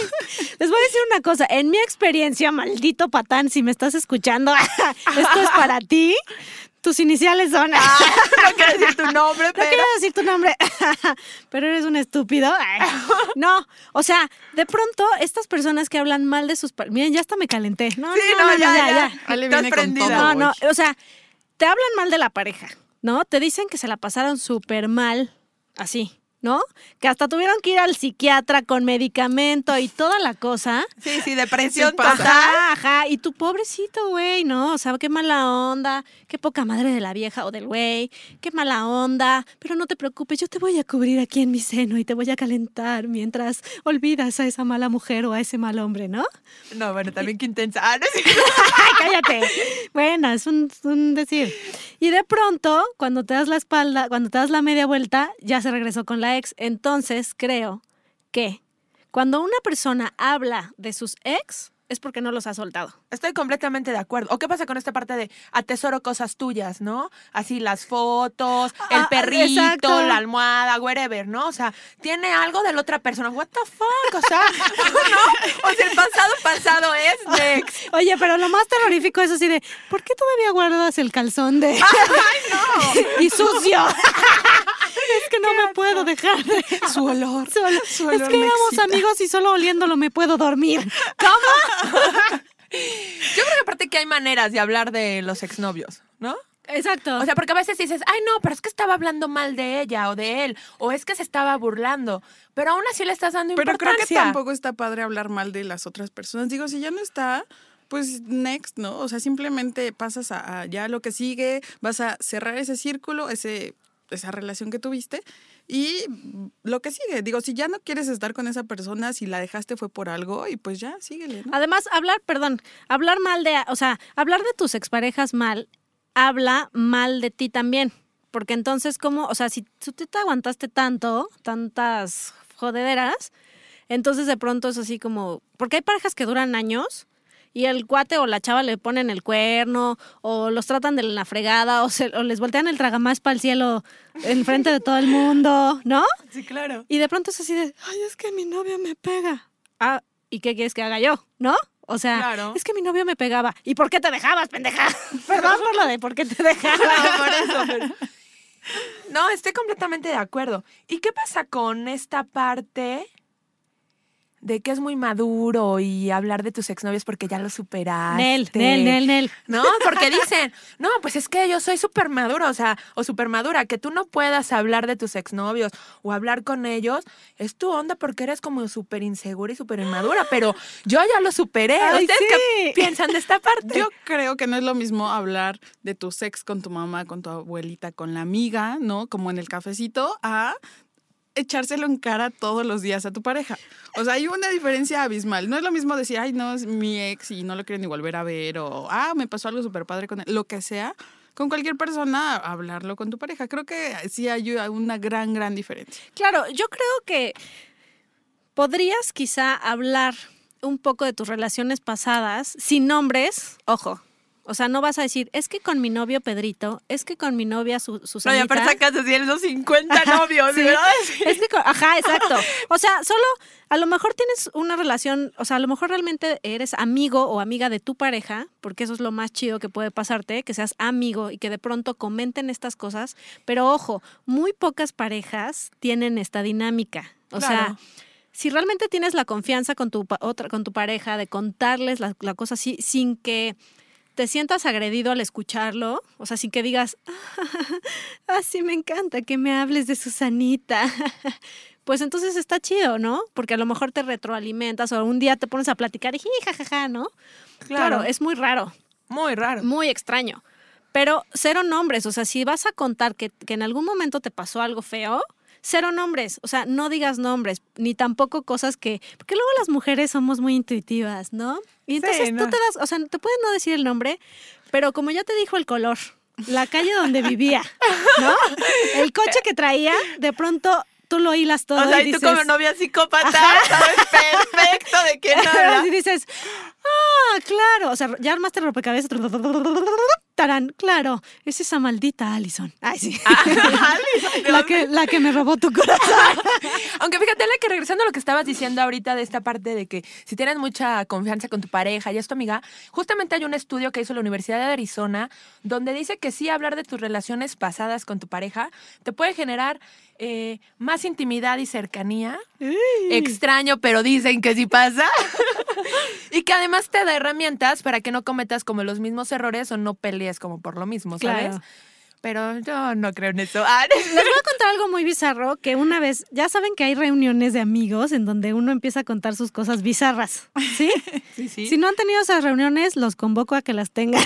Les voy a decir una cosa, en mi experiencia, maldito patán, si me estás escuchando, esto es para ti. Tus iniciales son. no quiero decir tu nombre, No pero... quiero decir tu nombre, pero eres un estúpido. Ay, No, o sea, de pronto estas personas que hablan mal de sus... Miren, ya hasta me calenté. No, Sí, no, no, no, ya, ya, ya. ya. Ale Estás viene con prendida. todo No, no, o sea, te hablan mal de la pareja, ¿no? Te dicen que se la pasaron súper mal, así, ¿no? Que hasta tuvieron que ir al psiquiatra con medicamento y toda la cosa. Sí, sí, depresión Sí total. Ajá, ajá. Y tu pobrecito, güey, ¿no? O sea, qué mala onda, qué poca madre de la vieja o del güey, qué mala onda. Pero no te preocupes, yo te voy a cubrir aquí en mi seno y te voy a calentar mientras olvidas a esa mala mujer o a ese mal hombre, ¿no? No, bueno, también qué intensa. Ah, no. ¡Ay, cállate! Bueno, es un, un decir. Y de pronto, cuando te das la espalda, cuando te das la media vuelta, ya se regresó con la ex. Entonces, creo que cuando una persona habla de sus ex, es porque no los ha soltado. Estoy completamente de acuerdo. ¿O qué pasa con esta parte de atesoro cosas tuyas, no? Así las fotos, el Ah, perrito, exacto. la almohada, whatever, ¿no? O sea, tiene algo de la otra persona. What the fuck? O sea, no. O sea, el pasado pasado es next. Oye, pero lo más terrorífico es así de, ¿por qué todavía guardas el calzón de... ¡Ay, no! y sucio! Es que no me puedo dejar de... Su olor. Su olor. Su es olor que me éramos excita. amigos y solo oliéndolo me puedo dormir. Yo creo que aparte que hay maneras de hablar de los exnovios, ¿no? Exacto. O sea, porque a veces dices, ay, no, pero es que estaba hablando mal de ella o de él, o es que se estaba burlando, pero aún así le estás dando Pero creo que importancia. tampoco está padre hablar mal de las otras personas. Digo, si ya no está, pues next, ¿no? O sea, simplemente pasas a, a ya lo que sigue, vas a cerrar ese círculo, ese, esa relación que tuviste y lo que sigue. Digo, si ya no quieres estar con esa persona, si la dejaste fue por algo y pues ya, síguele. Además, hablar, perdón, hablar mal de, o sea, hablar de tus exparejas mal, habla mal de ti también. Porque entonces, como, o sea, si tú te aguantaste tanto, tantas jodederas, entonces de pronto es así como, porque hay parejas que duran años y el cuate o la chava le ponen el cuerno o los tratan de la fregada o, se- o les voltean el tragamás para el cielo en frente de todo el mundo, ¿no? Sí, claro. Y de pronto es así de, ay, es que mi novio me pega. Ah, ¿y qué quieres que haga yo? ¿No? O sea, Claro. es que mi novio me pegaba. ¿Y por qué te dejabas, pendeja? Perdón por lo de por qué te dejaba. No, por eso, pero- No, estoy completamente de acuerdo. ¿Y qué pasa con esta parte de que es muy maduro y hablar de tus exnovios porque ya lo superaste. Nel, Nel, Nel, Nel. No, porque dicen, no, pues es que yo soy súper maduro, o sea, o súper madura, que tú no puedas hablar de tus exnovios o hablar con ellos, es tu onda porque eres como súper insegura y súper inmadura, pero yo ya lo superé. Ay, ¿Ustedes sí. qué piensan de esta parte? Yo creo que no es lo mismo hablar de tu sex con tu mamá, con tu abuelita, con la amiga, ¿no? Como en el cafecito, a echárselo en cara todos los días a tu pareja. O sea, hay una diferencia abismal. No es lo mismo decir, ay, no, es mi ex y no lo quiero ni volver a ver, o, ah, me pasó algo súper padre con él, lo que sea. Con cualquier persona, hablarlo con tu pareja. Creo que sí hay una gran, gran diferencia. Claro, yo creo que podrías quizá hablar un poco de tus relaciones pasadas sin nombres, ojo. O sea, no vas a decir, es que con mi novio Pedrito, es que con mi novia Su No, y aparte sacas así esos 50 novios, Sí. ¿verdad? Es que con- ajá, exacto. O sea, solo a lo mejor tienes una relación, o sea, a lo mejor realmente eres amigo o amiga de tu pareja, porque eso es lo más chido que puede pasarte, que seas amigo y que de pronto comenten estas cosas. Pero ojo, muy pocas parejas tienen esta dinámica. O sea, si realmente tienes la confianza con tu, otra, con tu pareja de contarles la, la cosa así, sin que te sientas agredido al escucharlo, o sea, sin que digas, ah, sí me encanta que me hables de Susanita, pues entonces está chido, ¿no? Porque a lo mejor te retroalimentas o un día te pones a platicar y jajaja, ¿no? Claro, es muy raro. Muy raro. Muy extraño. Pero cero nombres, o sea, si vas a contar que, que en algún momento te pasó algo feo, cero nombres, o sea, no digas nombres, ni tampoco cosas que, porque luego las mujeres somos muy intuitivas, ¿no? Y entonces no. tú te das, o sea, te puedes no decir el nombre, pero como ya te dijo el color, la calle donde vivía, ¿no? El coche que traía, de pronto tú lo hilas todo O sea, y y tú dices, como novia psicópata, Ajá. sabes perfecto de quién habla. y dices, ah, claro. O sea, ya armaste el rompecabezas. Tarán, claro. Es esa maldita Allison. Ay, sí. la, que, la que me robó tu corazón. Aunque fíjate, Ale, que regresando a lo que estabas diciendo ahorita de esta parte de que si tienes mucha confianza con tu pareja y es tu amiga, justamente hay un estudio que hizo la Universidad de Arizona donde dice que sí hablar de tus relaciones pasadas con tu pareja te puede generar eh, más intimidad y cercanía. Extraño, pero dicen que sí pasa. y que además te da herramientas para que no cometas como los mismos errores o no pelees como por lo mismo, ¿sabes? Claro. Pero yo no creo en eso. Ah, Les voy a contar algo muy bizarro que una vez, ya saben que hay reuniones de amigos en donde uno empieza a contar sus cosas bizarras, ¿sí? sí, sí. Si no han tenido esas reuniones, los convoco a que las tengan.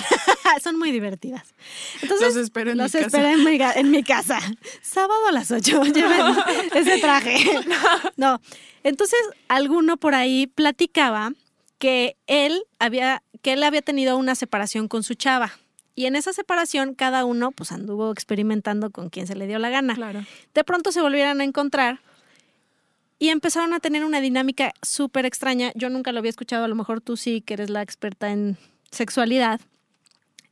Son muy divertidas. Entonces, Los espero en los mi casa. espero en mi, ga- en mi casa. Sábado a las 8. Lleven ese traje. No. Entonces, alguno por ahí platicaba que él había, que él había tenido una separación con su chava. Y en esa separación, cada uno pues anduvo experimentando con quien se le dio la gana. Claro. De pronto se volvieron a encontrar y empezaron a tener una dinámica súper extraña. Yo nunca lo había escuchado, a lo mejor tú sí, que eres la experta en sexualidad.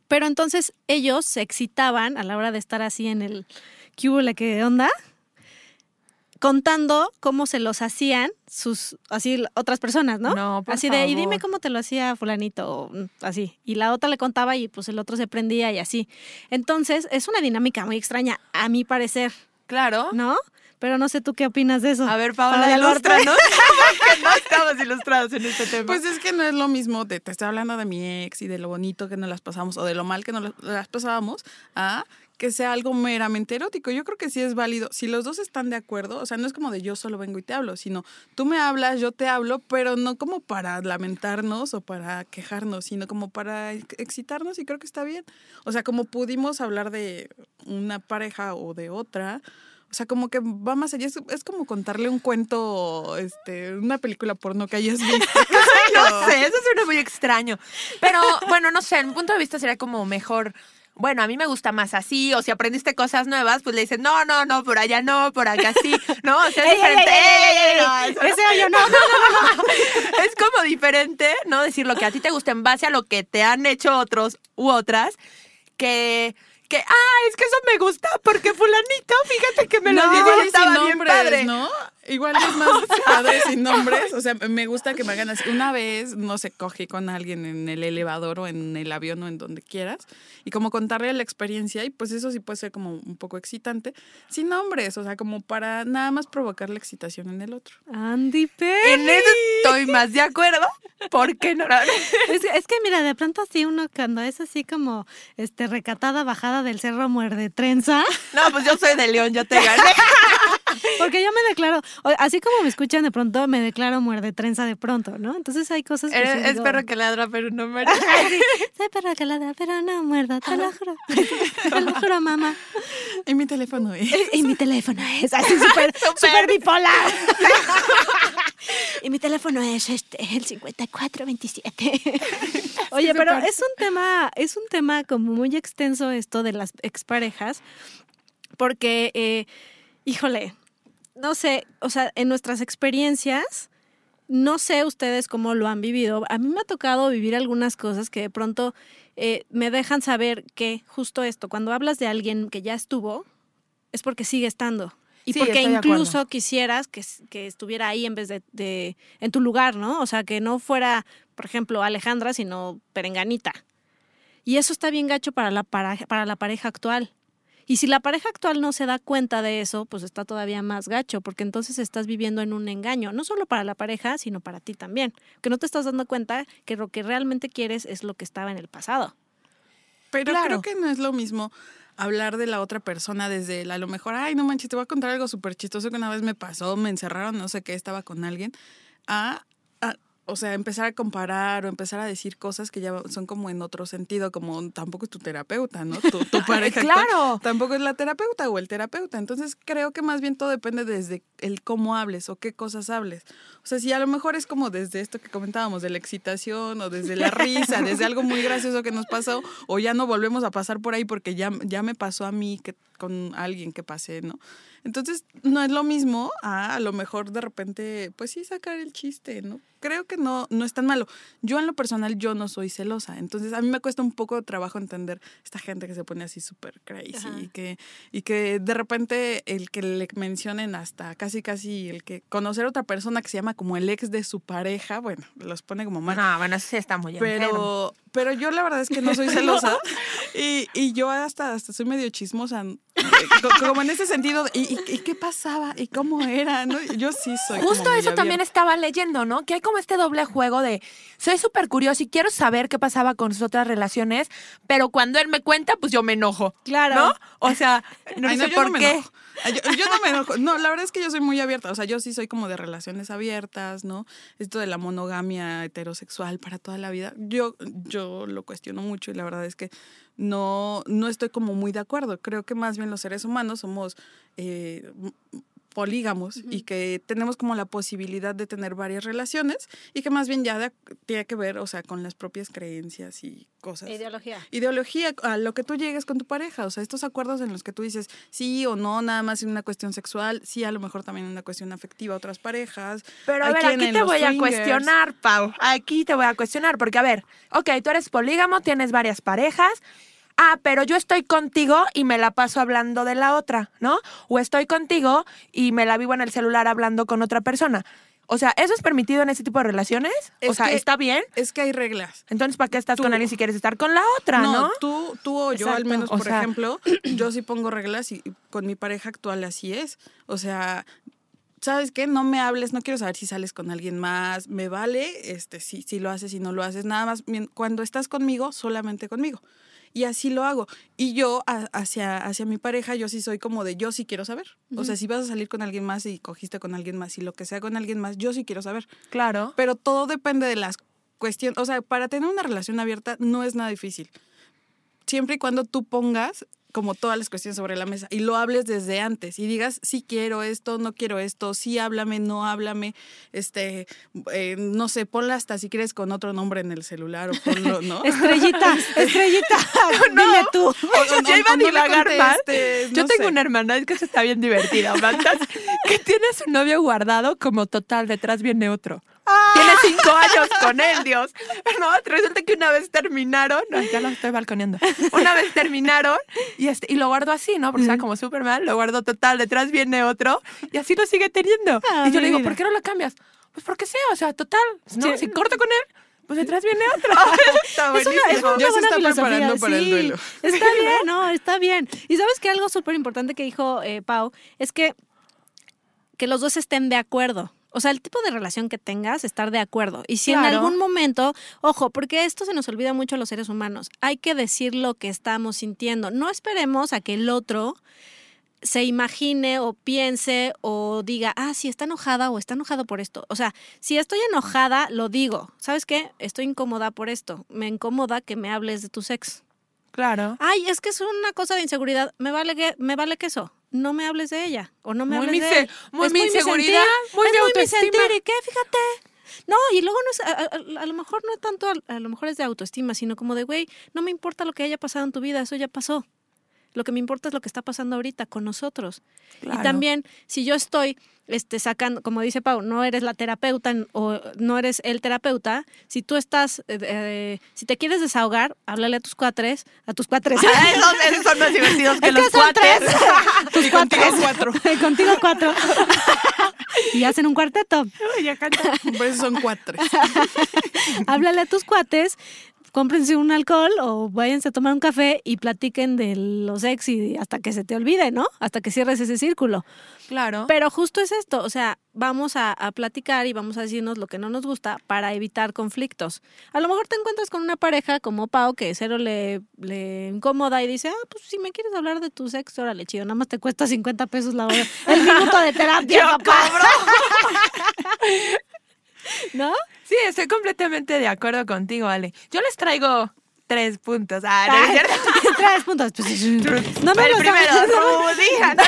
Pero entonces ellos se excitaban a la hora de estar así en el ¿qué hubo, la qué onda? Contando cómo se los hacían sus, así, otras personas, ¿no? No, por así de, y dime cómo te lo hacía fulanito, o, mm, así. Y la otra le contaba y pues el otro se prendía y así. Entonces, es una dinámica muy extraña, a mi parecer, Claro. ¿no? Pero no sé tú qué opinas de eso. A ver, Paola, Paola ilustra, ¿no? Porque no estamos ilustrados en este tema. Pues es que no es lo mismo de te estoy hablando de mi ex y de lo bonito que nos las pasamos o de lo mal que nos las pasábamos a que sea algo meramente erótico. Yo creo que sí es válido. Si los dos están de acuerdo, o sea, no es como de yo solo vengo y te hablo, sino tú me hablas, yo te hablo, pero no como para lamentarnos o para quejarnos, sino como para ex- excitarnos y creo que está bien. O sea, como pudimos hablar de una pareja o de otra, o sea, como que va más allá. Es, es como contarle un cuento, este, una película porno que hayas visto. no sé, eso suena muy extraño. Pero bueno, no sé, en mi punto de vista sería como mejor. Bueno, a mí me gusta más así, o si aprendiste cosas nuevas, pues le dices, no, no, no, por allá no, por acá sí, ¿no? O sea, es diferente. ese no, no, no. es como diferente, ¿no? Decir lo que a ti te gusta en base a lo que te han hecho otros u otras, que, que, ah, es que eso me gusta porque fulanito, fíjate que me lo No, dijo y estaba bien padre. ¿no? Igual es más padre sin nombres. O sea, me gusta que me hagan así. Una vez, no sé, cogí con alguien en el elevador o en el avión o en donde quieras. Y como contarle la experiencia. Y pues eso sí puede ser como un poco excitante. Sin nombres. O sea, como para nada más provocar la excitación en el otro. Andy Perry. En eso estoy más de acuerdo. ¿Por qué no? Es, que- es que mira, de pronto así uno cuando es así como este recatada bajada del cerro muerde trenza. No, pues yo soy de León, yo te gané. Porque yo me declaro, así como me escuchan de pronto, me declaro muerde trenza de pronto, ¿no? Entonces hay cosas que sí Eres- es digo, perro que ladra, pero no muerde. Sí, soy perro que ladra, pero no muerdo, te lo juro. Te lo juro, mamá. Y mi teléfono es. Y mi teléfono es así súper súper bipolar. Y mi teléfono es este, el 5427. Oye, pero es un tema, es un tema como muy extenso esto de las exparejas, porque, eh, híjole, no sé, o sea, en nuestras experiencias, no sé ustedes cómo lo han vivido. A mí me ha tocado vivir algunas cosas que de pronto eh, me dejan saber que justo esto, cuando hablas de alguien que ya estuvo, es porque sigue estando. Y Sí, porque incluso quisieras que, que estuviera ahí en vez de, de- en tu lugar, ¿no? O sea, que no fuera, por ejemplo, Alejandra, sino Perenganita. Y eso está bien gacho para la, para, para la pareja actual. Y si la pareja actual no se da cuenta de eso, pues está todavía más gacho, porque entonces estás viviendo en un engaño, no solo para la pareja, sino para ti también. Que no te estás dando cuenta que lo que realmente quieres es lo que estaba en el pasado. Pero Claro. creo que no es lo mismo hablar de la otra persona desde el, a lo mejor, ay, no manches, te voy a contar algo súper chistoso que una vez me pasó, me encerraron, no sé qué, estaba con alguien, a, a, o sea, empezar a comparar o empezar a decir cosas que ya son como en otro sentido, como tampoco es tu terapeuta, ¿no? Tu, tu pareja actual Claro. tampoco es la terapeuta o el terapeuta. Entonces creo que más bien todo depende desde el cómo hables o qué cosas hables. O sea, si a lo mejor es como desde esto que comentábamos, de la excitación o desde la risa, desde algo muy gracioso que nos pasó, o ya no volvemos a pasar por ahí porque ya, ya me pasó a mí que con alguien que pasé, ¿no? Entonces, no es lo mismo a a lo mejor de repente, pues sí, sacar el chiste, ¿no? Creo que no, no es tan malo. Yo en lo personal, yo no soy celosa, entonces a mí me cuesta un poco de trabajo entender esta gente que se pone así súper crazy Ajá. y que, y que de repente el que le mencionen hasta casi casi el que conocer a otra persona que se llama como el ex de su pareja, bueno, los pone como mal. No, bueno, eso sí está muy enfermo. Pero, pero yo la verdad es que no soy celosa y, y yo hasta, hasta soy medio chismosa, eh, co- como en ese sentido, ¿y, y, qué pasaba? ¿Y cómo era? ¿no? Yo sí soy. Justo eso también estaba leyendo, ¿no? Que hay como este doble juego de soy súper curioso y quiero saber qué pasaba con sus otras relaciones, pero cuando él me cuenta, pues yo me enojo. Claro. ¿No? O sea, no Ay, sé yo por no me qué. enojo. Yo, yo no me enojo. No, la verdad es que yo soy muy abierta. O sea, yo sí soy como de relaciones abiertas, ¿no? Esto de la monogamia heterosexual para toda la vida. Yo, yo lo cuestiono mucho y la verdad es que no, no estoy como muy de acuerdo. Creo que más bien los seres humanos somos eh, polígamos y que tenemos como la posibilidad de tener varias relaciones y que más bien ya tiene que ver, o sea, con las propias creencias y cosas Ideología. ideología a lo que tú llegues con tu pareja, o sea, estos acuerdos en los que tú dices sí o no, nada más en una cuestión sexual, sí a lo mejor también en una cuestión afectiva a otras parejas. Pero a ver, aquí te voy a cuestionar, Pau. Aquí te voy a cuestionar, porque a ver, ok, tú eres polígamo, tienes varias parejas. Ah, pero yo estoy contigo y me la paso hablando de la otra, ¿no? O estoy contigo y me la vivo en el celular hablando con otra persona. O sea, ¿eso es permitido en ese tipo de relaciones? o Es sea, que- ¿está bien? Es que hay reglas. Entonces, ¿para qué estás Tú- con alguien si quieres estar con la otra, no? tú, tú o yo al menos, O por sea- ejemplo, yo sí pongo reglas y con mi pareja actual así es. O sea, ¿sabes qué? No me hables, no quiero saber si sales con alguien más, me vale, este, si, si lo haces, si no lo haces, nada más, cuando estás conmigo, solamente conmigo. Y así lo hago. Y yo a- hacia, hacia mi pareja, yo sí soy como de, yo sí quiero saber. O sea, si vas a salir con alguien más y cogiste con alguien más y lo que sea con alguien más, yo sí quiero saber. Claro. Pero todo depende de las cuestiones. O sea, para tener una relación abierta no es nada difícil. Siempre y cuando tú pongas como todas las cuestiones sobre la mesa y lo hables desde antes y digas sí quiero esto, no quiero esto, sí háblame, no háblame, este, eh, no sé, ponla hasta si quieres con otro nombre en el celular o ponlo, ¿no? Estrellita, estrellita, dime tú. O- o- ya iba a no divagar más. Yo no tengo sé. una hermana, es que eso está bien divertida, que tiene a su novio guardado como total, detrás viene otro. Tiene cinco años con él, Dios. No, resulta que una vez terminaron, no, ya lo estoy balconeando. Una vez terminaron y, este, y lo guardó así, ¿no? Porque estaba como Superman, lo guardó total, detrás viene otro y así lo sigue teniendo. Ah, y yo le digo, vida. ¿por qué no lo cambias? Pues porque sea, o sea, total. ¿no? Sí. Si corto con él, pues detrás viene otro. Está Es una, es una Ya se buena está filosofía, preparando para el sí. duelo. Está bien, no, está bien. Y sabes que algo súper importante que dijo eh, Pau es que, que los dos estén de acuerdo. O sea, el tipo de relación que tengas, estar de acuerdo. Y si en algún momento, ojo, porque esto se nos olvida mucho a los seres humanos, hay que decir lo que estamos sintiendo. No esperemos a que el otro se imagine o piense o diga, ah, sí, está enojada o está enojado por esto. O sea, si estoy enojada, lo digo. ¿Sabes qué? Estoy incómoda por esto. Me incomoda que me hables de tu ex. Claro. Ay, es que es una cosa de inseguridad. Me vale que me vale que eso. No me hables de ella o no me Muy hables mi de él. muy Es mi inseguridad, sentir, muy es mi muy mi autoestima. sentir. ¿Y qué? Fíjate. No, y luego no es, a, a- a lo mejor no es tanto, a, a lo mejor es de autoestima, sino como de, güey, no me importa lo que haya pasado en tu vida, eso ya pasó. Lo que me importa es lo que está pasando ahorita con nosotros. Claro. Y también, si yo estoy este, sacando, como dice Pau, no eres la terapeuta o no eres el terapeuta, si tú estás, eh, eh, si te quieres desahogar, háblale a tus cuatres, a tus cuatres. Ah, esos, esos son más divertidos que Es los son cuates. tres. tus Y contigo cuatres. cuatro. contigo cuatro. y hacen un cuarteto. Por eso son cuatro. Háblale a tus cuates, cómprense un alcohol o váyanse a tomar un café y platiquen de los ex y hasta que se te olvide, ¿no? Hasta que cierres ese círculo. Claro. Pero justo es esto, o sea, vamos a, a platicar y vamos a decirnos lo que no nos gusta para evitar conflictos. A lo mejor te encuentras con una pareja como Pau que cero le, le incomoda y dice, ah, pues si me quieres hablar de tu sexo, órale, chido, nada más te cuesta 50 pesos la hora. El minuto de terapia, Yo papá. ¿No? Sí, estoy completamente de acuerdo contigo, Ale. Yo les traigo tres puntos. Ah, no, es Ay, cierto. Tres puntos. No, no, el primero, no, Rudija, no,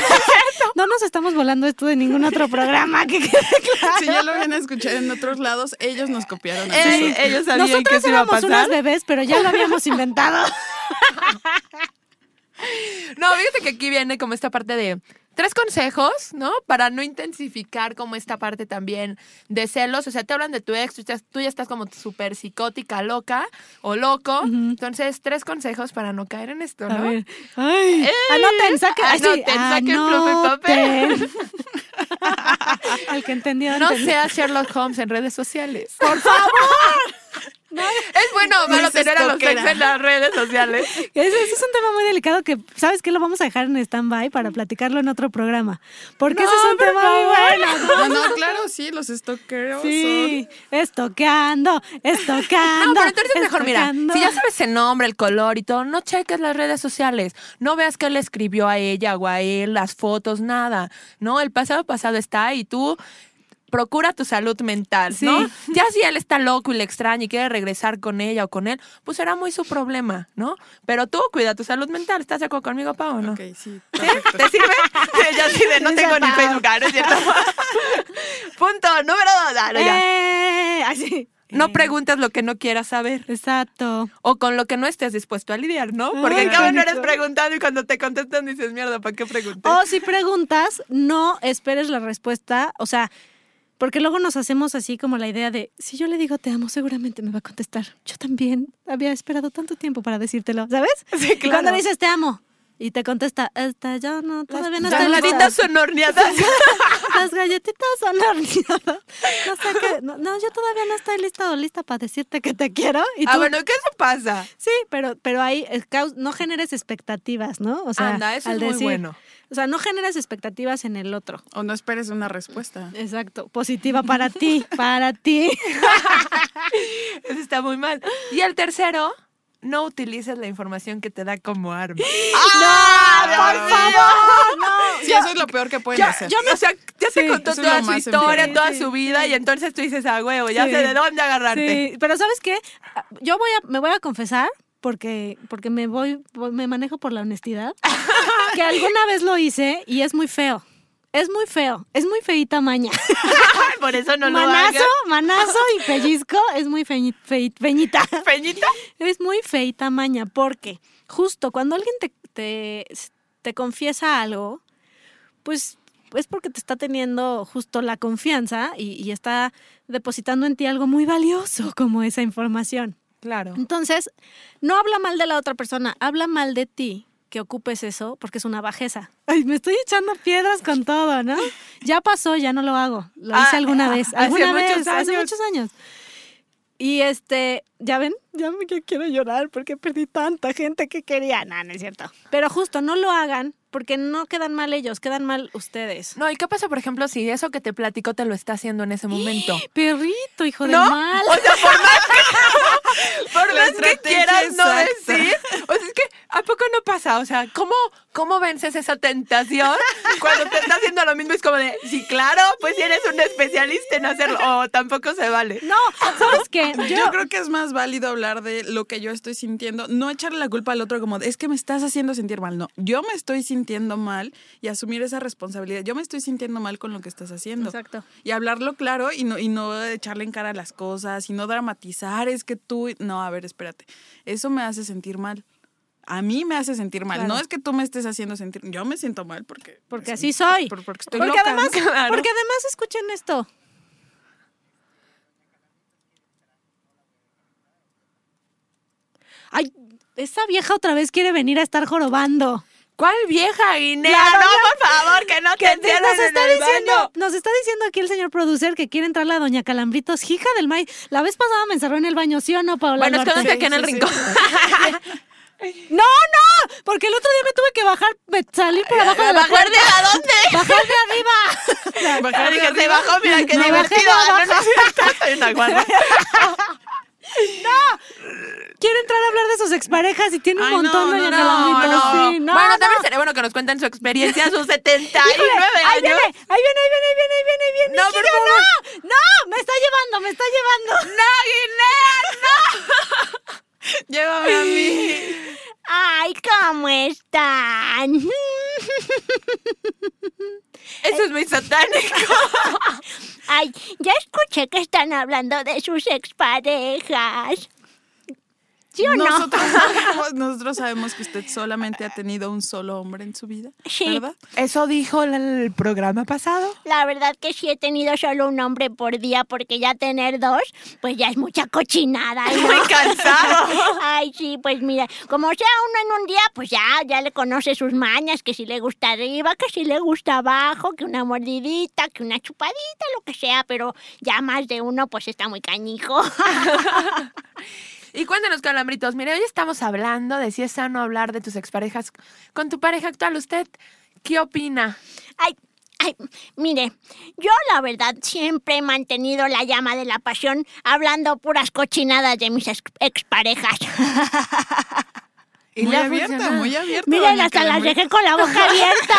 no nos estamos volando esto de ningún otro programa. Que quede claro. Si ya lo habían escuchado en otros lados, ellos nos copiaron. a Eh, ellos sabían que Nosotros eso iba a pasar. bebés, pero ya lo habíamos inventado. No, fíjate que aquí viene como esta parte de tres consejos, ¿no? Para no intensificar como esta parte también de celos. O sea, te hablan de tu ex, tú ya, tú ya estás como súper psicótica, loca o loco. Entonces, tres consejos para no caer en esto, ¿no? A ver. Ay. Eh, Anoten, saquen. anoten, saquen pluma y papel. anoten. El que entendió, No seas Sherlock Holmes en redes sociales. ¡Por favor! Es bueno o malo tener a los ex en las redes sociales. Ese, ese es un tema muy delicado que, ¿sabes qué? Lo vamos a dejar en stand-by para platicarlo en otro programa. Porque ese es un tema muy bueno. No, no, claro, sí, los estoqueros Sí, estoqueando, estoqueando. No, pero entonces es mejor, mira, si ya sabes el nombre, el color y todo, no cheques las redes sociales. No veas que él escribió a ella o a él, las fotos, nada. No, el pasado pasado está y tú procura tu salud mental, ¿no? Sí. Ya si él está loco y le extraña y quiere regresar con ella o con él, pues será muy su problema, ¿no? Pero tú cuida tu salud mental. ¿Estás de acuerdo conmigo, Pau, o no? Ok, sí. ¿Sí? ¿Te sirve? Ella sí de no tengo ni. Facebook, ah, ¿no es cierto? Punto número dos. Ah, no, ya. ¡Eh! Así. No preguntes lo que no quieras saber. Exacto. O con lo que no estés dispuesto a lidiar, ¿no? Porque qué no eres bonito. preguntando y cuando te contestan dices, mierda, ¿para qué pregunté? O si preguntas, no esperes la respuesta. O sea, porque luego nos hacemos así como la idea de, si yo le digo te amo, seguramente me va a contestar. Yo también había esperado tanto tiempo para decírtelo, ¿sabes? Sí, Y cuando le dices te amo y te contesta, "Esta, yo no, todavía no Las estoy lista". galletas son horneadas. Las galletitas son horneadas. No sé qué. No, no, yo todavía no estoy lista o lista para decirte que te quiero. Y ah, tú- bueno, ¿qué eso pasa? Sí, pero, pero ahí eh, no generes expectativas, ¿no? O sea, Anda, eso al es muy decir- bueno. O sea, no generes expectativas en el otro. O no esperes una respuesta. Exacto. Positiva para ti, para ti. Eso está muy mal. Y el tercero, no utilices la información que te da como arma. ¡No! ¡Por favor! ¡No! Sí, eso es lo peor que pueden hacer. Yo, o sea, ya te Sí, contó es lo toda su historia, toda Sí, su vida, y entonces tú dices, ah, huevo, ya Sí. sé de dónde agarrarte. Sí, pero ¿sabes qué? Yo voy a, me voy a confesar, porque, porque me voy, me manejo por la honestidad, que alguna vez lo hice y es muy feo. Es muy feo, es muy feita maña. Por eso no lo manazo, hagas. manazo y pellizco es muy feñi- fei- feñita. ¿Peñita? Es muy feita maña porque justo cuando alguien te, te, te confiesa algo, pues es porque te está teniendo justo la confianza y, y está depositando en ti algo muy valioso como esa información. Claro. Entonces, no habla mal de la otra persona, habla mal de ti que ocupes eso porque es una bajeza. Ay, me estoy echando piedras con todo, ¿no? Ya pasó, ya no lo hago. Lo hice Ah, alguna ah, vez, hace muchos vez, hace años. muchos años. Y este, ya ven, ya me quiero llorar porque perdí tanta gente que quería. No, no es cierto. Pero justo no lo hagan porque no quedan mal ellos, quedan mal ustedes. No, ¿y qué pasa, por ejemplo, si eso que te platico te lo está haciendo en ese momento? Perrito, hijo de mal. O sea, por más que, por La más que estrategia quieras no decir, o sea, es que ¿a poco no pasa? O sea, ¿cómo, ¿cómo vences esa tentación cuando te está haciendo lo mismo? Es como de, sí, claro, pues si eres un especialista en hacerlo, o tampoco se vale. No, ¿sabes qué? Yo, creo que es más válido hablar de lo que yo estoy sintiendo, no echarle la culpa al otro como es que me estás haciendo sentir mal. No, yo me estoy sintiendo mal y asumir esa responsabilidad. Yo me estoy sintiendo mal con lo que estás haciendo. Exacto. Y hablarlo claro y no, y no echarle en cara las cosas y no dramatizar, es que tú... No, a ver, espérate. Eso me hace sentir mal. A mí me hace sentir mal. Claro. No es que tú me estés haciendo sentir... Yo me siento mal porque... Porque así soy. por- porque estoy porque loca, además, ¿no? Claro. porque además escuchen esto. Ay, esa vieja otra vez quiere venir a estar jorobando. ¿Cuál vieja Guinea? Claro, no, por favor, que no te Que te- nos en está el diciendo, baño. nos está diciendo aquí el señor producer que quiere entrar la doña Calambritos, hija del maíz. La vez pasada me encerró en el baño, ¿sí o no, Paola? Bueno, es que aquí en el rincón. No, no, porque el otro día me tuve que bajar, me- salir por abajo de la ¿Bajar de a dónde? Bajar de arriba. Bajar de se arriba. bajó, mira qué bajé divertido. Ah, no, no guarda. Quiere entrar a hablar de sus exparejas y tiene un Ay, no, montón, no, doña no, Calambritos. no. Sí, no, bueno, no. también sería bueno que nos cuenten su experiencia a sus 79 Híjole, ahí años. viene, ahí viene, ahí viene, ahí viene, ahí viene, ahí viene. No, por favor. no, no, me está llevando, me está llevando. ¡No, Guinea, no! Llévame a mí. Ay, ¿cómo están? Eso es muy satánico. Ay, ya escuché que están hablando de sus exparejas. ¿Sí o no? Nosotros sabemos, nosotros sabemos que usted solamente ha tenido un solo hombre en su vida, Sí. ¿verdad? Eso dijo el, el programa pasado. La verdad que sí he tenido solo un hombre por día porque ya tener dos, pues ya es mucha cochinada. ¿no? Muy cansado. Ay, sí, pues mira, como sea uno en un día, pues ya, ya le conoce sus mañas, que si le gusta arriba, que si le gusta abajo, que una mordidita, que una chupadita, lo que sea, pero ya más de uno, pues está muy cañijo. Y cuéntanos, calambritos. Mire, hoy estamos hablando de si es sano hablar de tus exparejas con tu pareja actual. ¿Usted qué opina? Ay, ay, mire, yo la verdad siempre he mantenido la llama de la pasión hablando puras cochinadas de mis ex- exparejas. ¿Y muy abierta, funcionado? muy abierta. Miren, hasta las dejé con la boca abierta.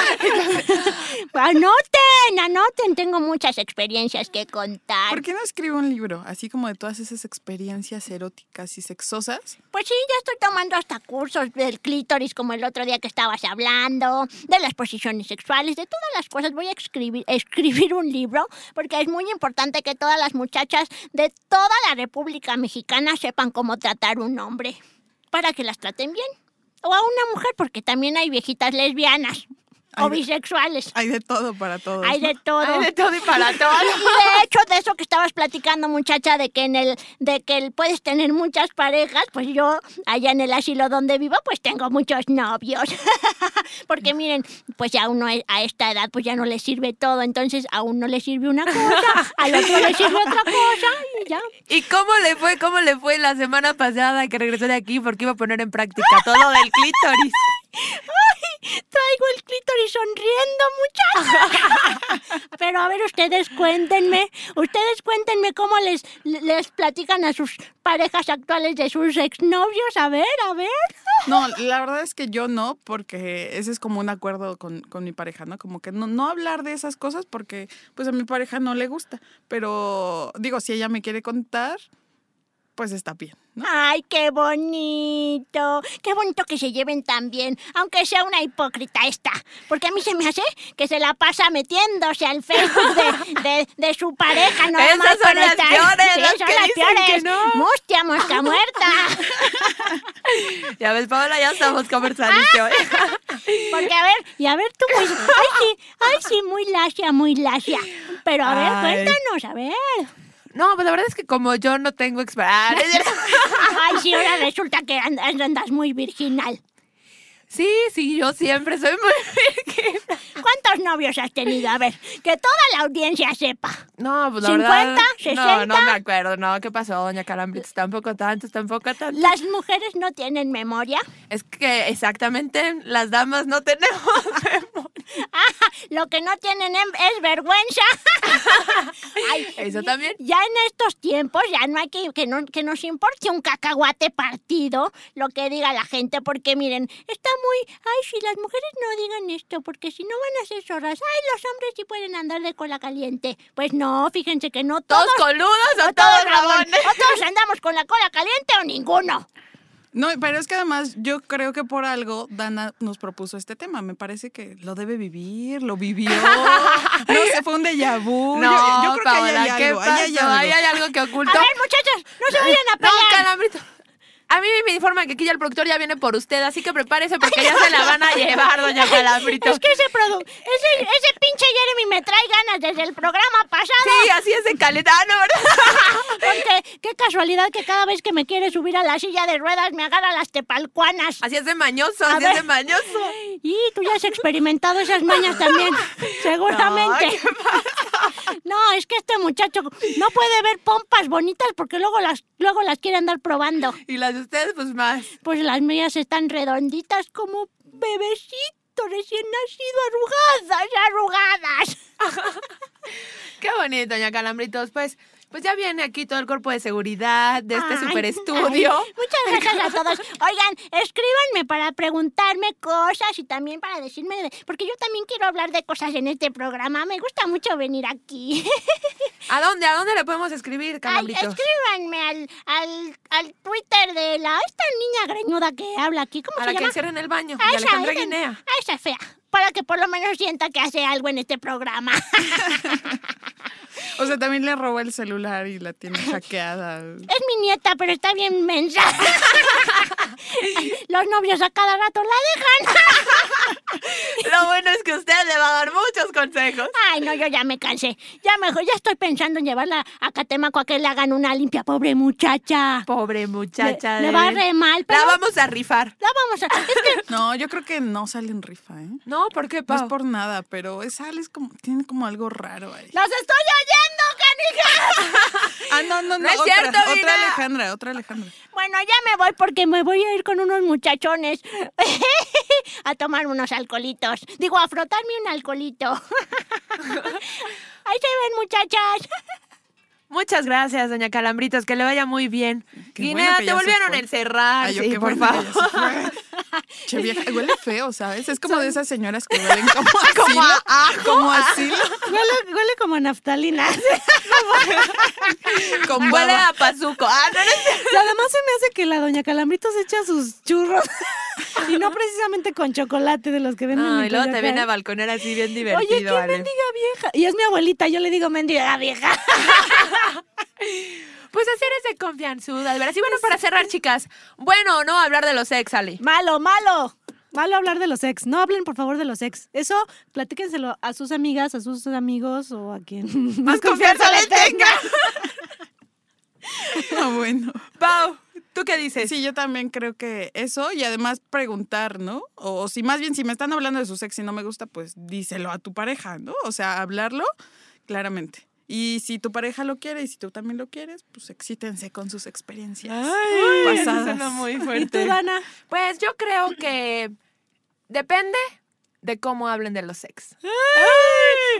anoten, anoten, tengo muchas experiencias que contar. ¿Por qué no escribe un libro, así como de todas esas experiencias eróticas y sexosas? Pues sí, ya estoy tomando hasta cursos del clítoris, como el otro día que estabas hablando, de las posiciones sexuales, de todas las cosas. Voy a escribir, escribir un libro, porque es muy importante que todas las muchachas de toda la República Mexicana sepan cómo tratar un hombre, para que las traten bien. O a una mujer, porque también hay viejitas lesbianas o Hay de- bisexuales. Hay de todo para todos. Hay ¿no? de todo. Hay de todo y para todo. Y de hecho, de eso que estabas platicando, muchacha, de que en el, de que el- puedes tener muchas parejas, pues yo, allá en el asilo donde vivo, pues tengo muchos novios. Porque miren, pues ya uno a esta edad, pues ya no le sirve todo. Entonces, a uno le sirve una cosa, al otro le sirve otra cosa, y ya. ¿Y cómo le fue? ¿Cómo le fue la semana pasada que regresó de aquí? Porque iba a poner en práctica todo del clítoris. ¡Ay! Traigo el clítoris sonriendo, muchacha. Pero a ver, ustedes cuéntenme, ustedes cuéntenme cómo les, les platican a sus parejas actuales de sus exnovios. A ver, a ver. No, la verdad es que yo no, porque ese es como un acuerdo con, con mi pareja, ¿no? Como que no, no hablar de esas cosas porque pues a mi pareja no le gusta. Pero digo, si ella me quiere contar, pues está bien, ¿no? Ay, qué bonito. Qué bonito que se lleven tan bien, aunque sea una hipócrita esta. Porque a mí se me hace que se la pasa metiéndose al Facebook de, de, de su pareja. No Esas más son las estar- peores, Sí, las son que las dicen que peores. no. Mustia, mosca muerta. Ya ves, Paola, ya estamos conversando hoy. Porque a ver, y a ver tú, ay sí, Ay, sí, muy lacia, muy lacia. Pero a ver, Ay. cuéntanos, a ver. No, pues la verdad es que como yo no tengo experiencia. Ay, sí, ahora resulta que andas, andas muy virginal. Sí, sí, yo siempre soy muy virgen. ¿Cuántos novios has tenido? A ver, que toda la audiencia sepa. No, pues la 50, verdad. No, 60. no me acuerdo. No, ¿qué pasó, doña Calambritos? Tampoco tantos, tampoco tantos. ¿Las mujeres no tienen memoria? Es que exactamente las damas no tenemos Ah, lo que no tienen em- es vergüenza. Ay, Eso también. Ya en estos tiempos ya no hay que, que, no- que nos importe un cacahuate partido lo que diga la gente, porque miren, está muy... Ay, si las mujeres no digan esto, porque si no van a ser zorras. Ay, los hombres sí pueden andar de cola caliente. Pues no, fíjense que no todos... ¿Todos coludos o o todos rabones. rabones? O todos andamos con la cola caliente o ninguno. No, pero es que además yo creo que por algo Dana nos propuso este tema. Me parece que lo debe vivir, lo vivió. No sé, fue un déjà vu. No, yo, yo creo Paola, que ahí hay ¿qué algo. ahí hay pasó? algo. Ahí hay algo que A ocultó. ver, muchachos, no se vayan a No, pelear. Calambrito. A mí me informan que aquí ya el productor ya viene por usted, así que prepárese porque ya se la van a llevar, doña Calambrito. Es que ese, produ- ese, ese pinche Jeremy me trae ganas desde el programa pasado. Sí, así es de caletano, ¿verdad? Porque qué casualidad que cada vez que me quiere subir a la silla de ruedas me agarra las tepalcuanas. Así es de mañoso, A así es de mañoso. Y tú ya has experimentado esas mañas también, seguramente. No, es que este muchacho no puede ver pompas bonitas porque luego las, luego las quiere andar probando. Y las de ustedes, pues más. Pues las mías están redonditas como bebecito recién nacido, arrugadas, arrugadas. Qué bonito, doña Calambritos. Pues, pues ya viene aquí todo el cuerpo de seguridad de este Ay, super estudio. ay, muchas gracias a todos. Oigan, escríbanme para preguntarme cosas y también para decirme, de- porque yo también quiero hablar de cosas en este programa. Me gusta mucho venir aquí. ¿A dónde? ¿A dónde le podemos escribir, Ay, Calambritos? escríbanme al, al, al Twitter de la esta niña greñuda que habla aquí. ¿Cómo Para se que llama? encierren el baño. A esa- Guinea. a esa fea. Para que por lo menos sienta que hace algo en este programa. O sea, también le robó el celular y la tiene hackeada. Es mi nieta, pero está bien mensa. Los novios a cada rato la dejan. Lo bueno es que usted le va a dar muchos consejos. Ay, no, yo ya me cansé. Ya mejor, ya estoy pensando en llevarla a Catemaco a que le hagan una limpia, pobre muchacha. Pobre muchacha. Le, le de- va re mal, pero La vamos a rifar. la vamos a... Es que No, yo creo que no sale en rifa, ¿eh? No, ¿por qué, No es por nada, pero es sale es como, tiene como algo raro ahí. ¡Los estoy oyendo, canija! Ah, no, no, no. No es otra, cierto, otra Vina. Alejandra, otra Alejandra. Bueno, ya me voy porque me voy a ir con unos muchachones a tomar unos alcoholitos. Digo, a frotarme un alcoholito. Ahí se ven, muchachas. Muchas gracias, doña Calambritos. Que le vaya muy bien. Qué Guinea, bueno te volvieron a encerrar. Ay, yo sí, qué por favor. Che, vieja, huele feo, ¿sabes? Es como de esas señoras que huelen como asilo. Como a ajo. Como asilo. Huele, huele como a naftalina. Con Huele a pazuco. Ah, no, no además se me hace que la doña Calambritos echa sus churros. y no precisamente con chocolate de los que venden No, en y luego te viene a balconer así bien divertido, Oye, qué Ale. mendiga vieja. Y es mi abuelita, yo le digo mendiga vieja. Pues así eres de confianzuda, veras. Y bueno, para cerrar, chicas, bueno o no hablar de los ex, Ale. Malo, malo. Malo hablar de los ex. No hablen, por favor, de los ex. Eso, platíquenselo a sus amigas, a sus amigos o a quien más confianza le tenga. Ah, bueno. Pau, ¿tú qué dices? Sí, yo también creo que eso y además preguntar, ¿no? O, si más bien, si me están hablando de su sexo y no me gusta, pues díselo a tu pareja, ¿no? O sea, hablarlo claramente. Y si tu pareja lo quiere y si tú también lo quieres, pues excítense con sus experiencias Ay, eso pasadas. suena muy ¿Y fuerte. tú, Dana? Pues yo creo que depende de cómo hablen de los ex.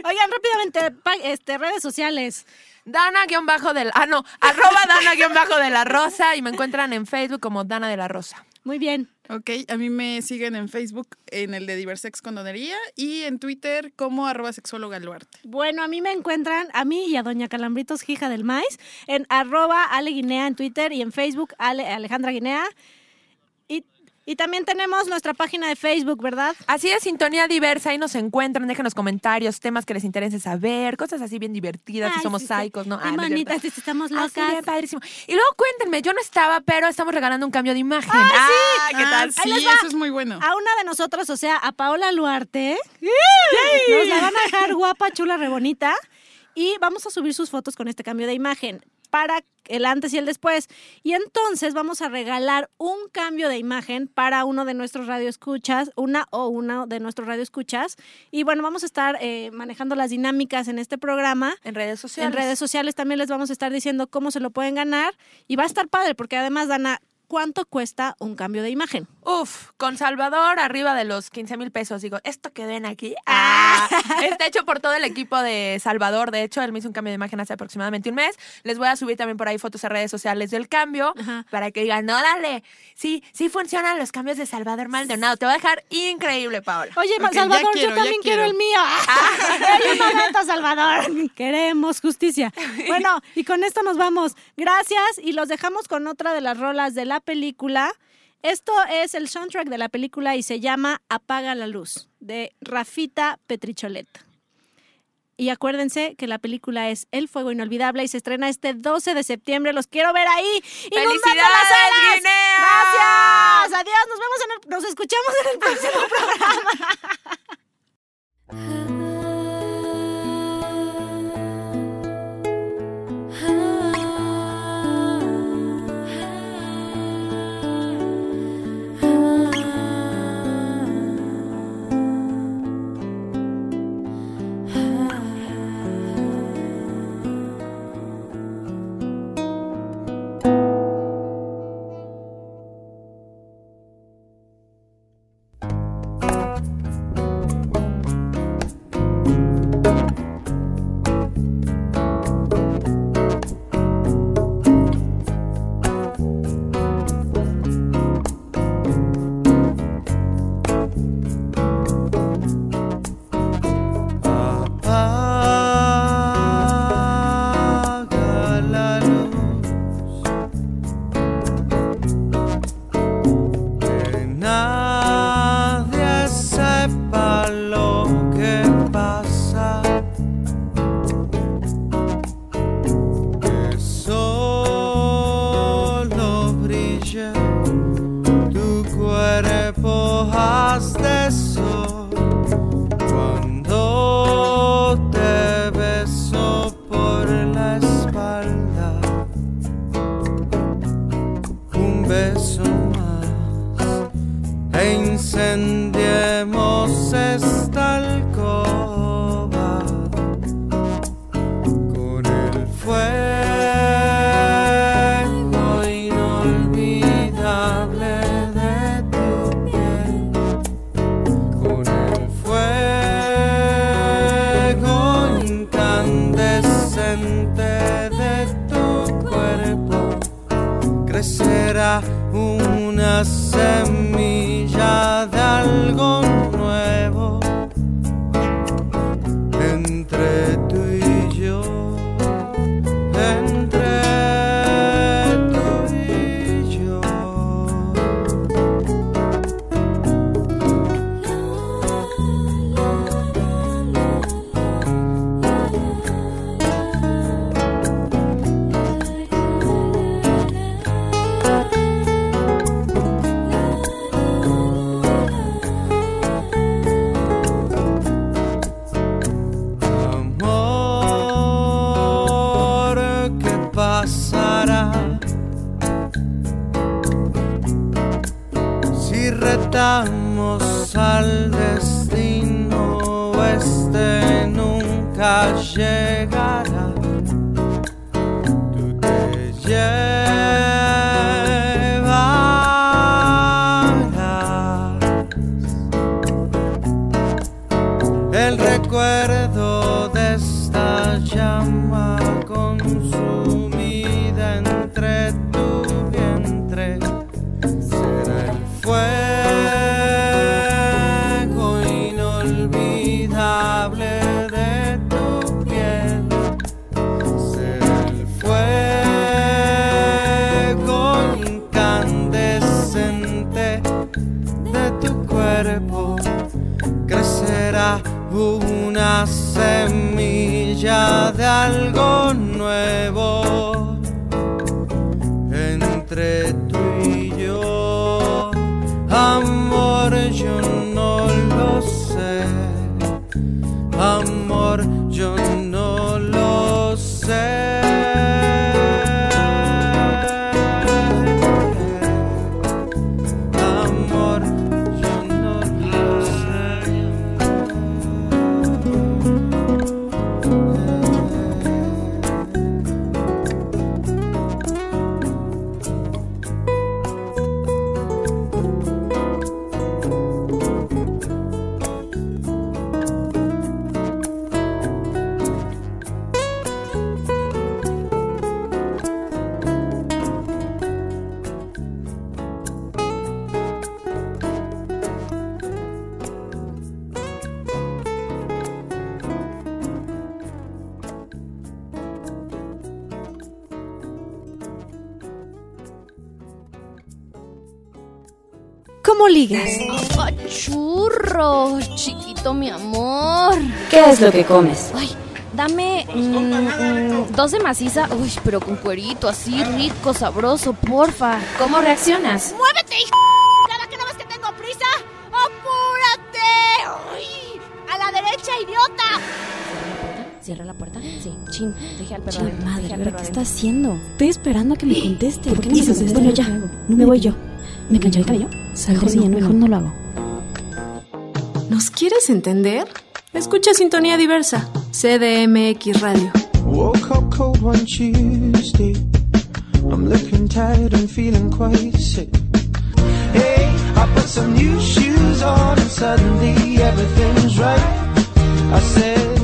Oigan, rápidamente, este, redes sociales. Dana-bajo del... Ah, no, arroba Dana-bajo de la Rosa y me encuentran en Facebook como Dana de la Rosa. Muy bien. Ok, a mí me siguen en Facebook en el de Diversex Condonería y en Twitter como arroba sexóloga Luarte. Bueno, a mí me encuentran, a mí y a Doña Calambritos Hija del Maíz, en arroba Ale Guinea en Twitter y en Facebook Ale, Alejandra Guinea. Y también tenemos nuestra página de Facebook, ¿verdad? Así es, Sintonía Diversa, ahí nos encuentran, déjenos comentarios, temas que les interese saber, cosas así bien divertidas, si Ay, somos sí, psicos, ¿no? Bien Ah, bonitas, sí, estamos Ah, sí, locas. bien padrísimo. Y luego cuéntenme, yo no estaba, pero estamos regalando un cambio de imagen. ¡Ay, Ah, sí! ¿qué tal? Ah, sí, eso es muy bueno. A una de nosotros, o sea, a Paola Luarte. Nos la van a dejar guapa, chula, re bonita. Y vamos a subir sus fotos con este cambio de imagen para el antes y el después. Y entonces vamos a regalar un cambio de imagen para uno de nuestros radioescuchas, una o uno de nuestros radioescuchas. Y bueno, vamos a estar eh, manejando las dinámicas en este programa. En redes sociales. En redes sociales también les vamos a estar diciendo cómo se lo pueden ganar. Y va a estar padre, porque además, Dana, ¿cuánto cuesta un cambio de imagen? Uf, con Salvador arriba de los 15 mil pesos. Digo, esto que ven aquí ah, está hecho por todo el equipo de Salvador. De hecho, él me hizo un cambio de imagen hace aproximadamente un mes. Les voy a subir también por ahí fotos a redes sociales del cambio Ajá. para que digan, no, dale, sí, sí funcionan los cambios de Salvador Maldonado. Te va a dejar increíble, Paola. Oye, Ok, ya Salvador, quiero, yo también quiero. quiero. el mío. Hay una gata, Salvador. Queremos justicia. Bueno, y con esto nos vamos. Gracias y los dejamos con otra de las rolas de la película. Esto es el soundtrack de la película y se llama Apaga la luz, de Rafita Petricholet. Y acuérdense que la película es El Fuego Inolvidable y se estrena este 12 de septiembre. Los quiero ver ahí. las ¡Felicidades, salas. Guinea! Gracias. Adiós. Nos vemos en el, nos escuchamos en el próximo programa. algo lo que comes? Ay, dame mm, mm, dos de maciza, uy, pero con cuerito, así rico, sabroso, porfa. ¿Cómo reaccionas? ¡Muévete, hijo! ¿Cada que no ves que tengo prisa? ¡Apúrate! ¡Uy! ¡A la derecha, idiota! ¿Cierra la puerta? Sí, chin, dejé al perro. Chin, adentro, madre, dejé al ¿ahora perro qué está haciendo? Estoy esperando a que me conteste. ¿Por qué no me esto? Bueno, ya, No me voy yo. ¿Me plancho el cabello? Salgo sí, mejor no lo hago. ¿Nos quieres entender? Escucha Sintonía Diversa, CDMX Radio. Woke up cold one Tuesday. I'm looking tired and feeling quite sick. Hey, I put some new shoes on and suddenly everything's right. I said,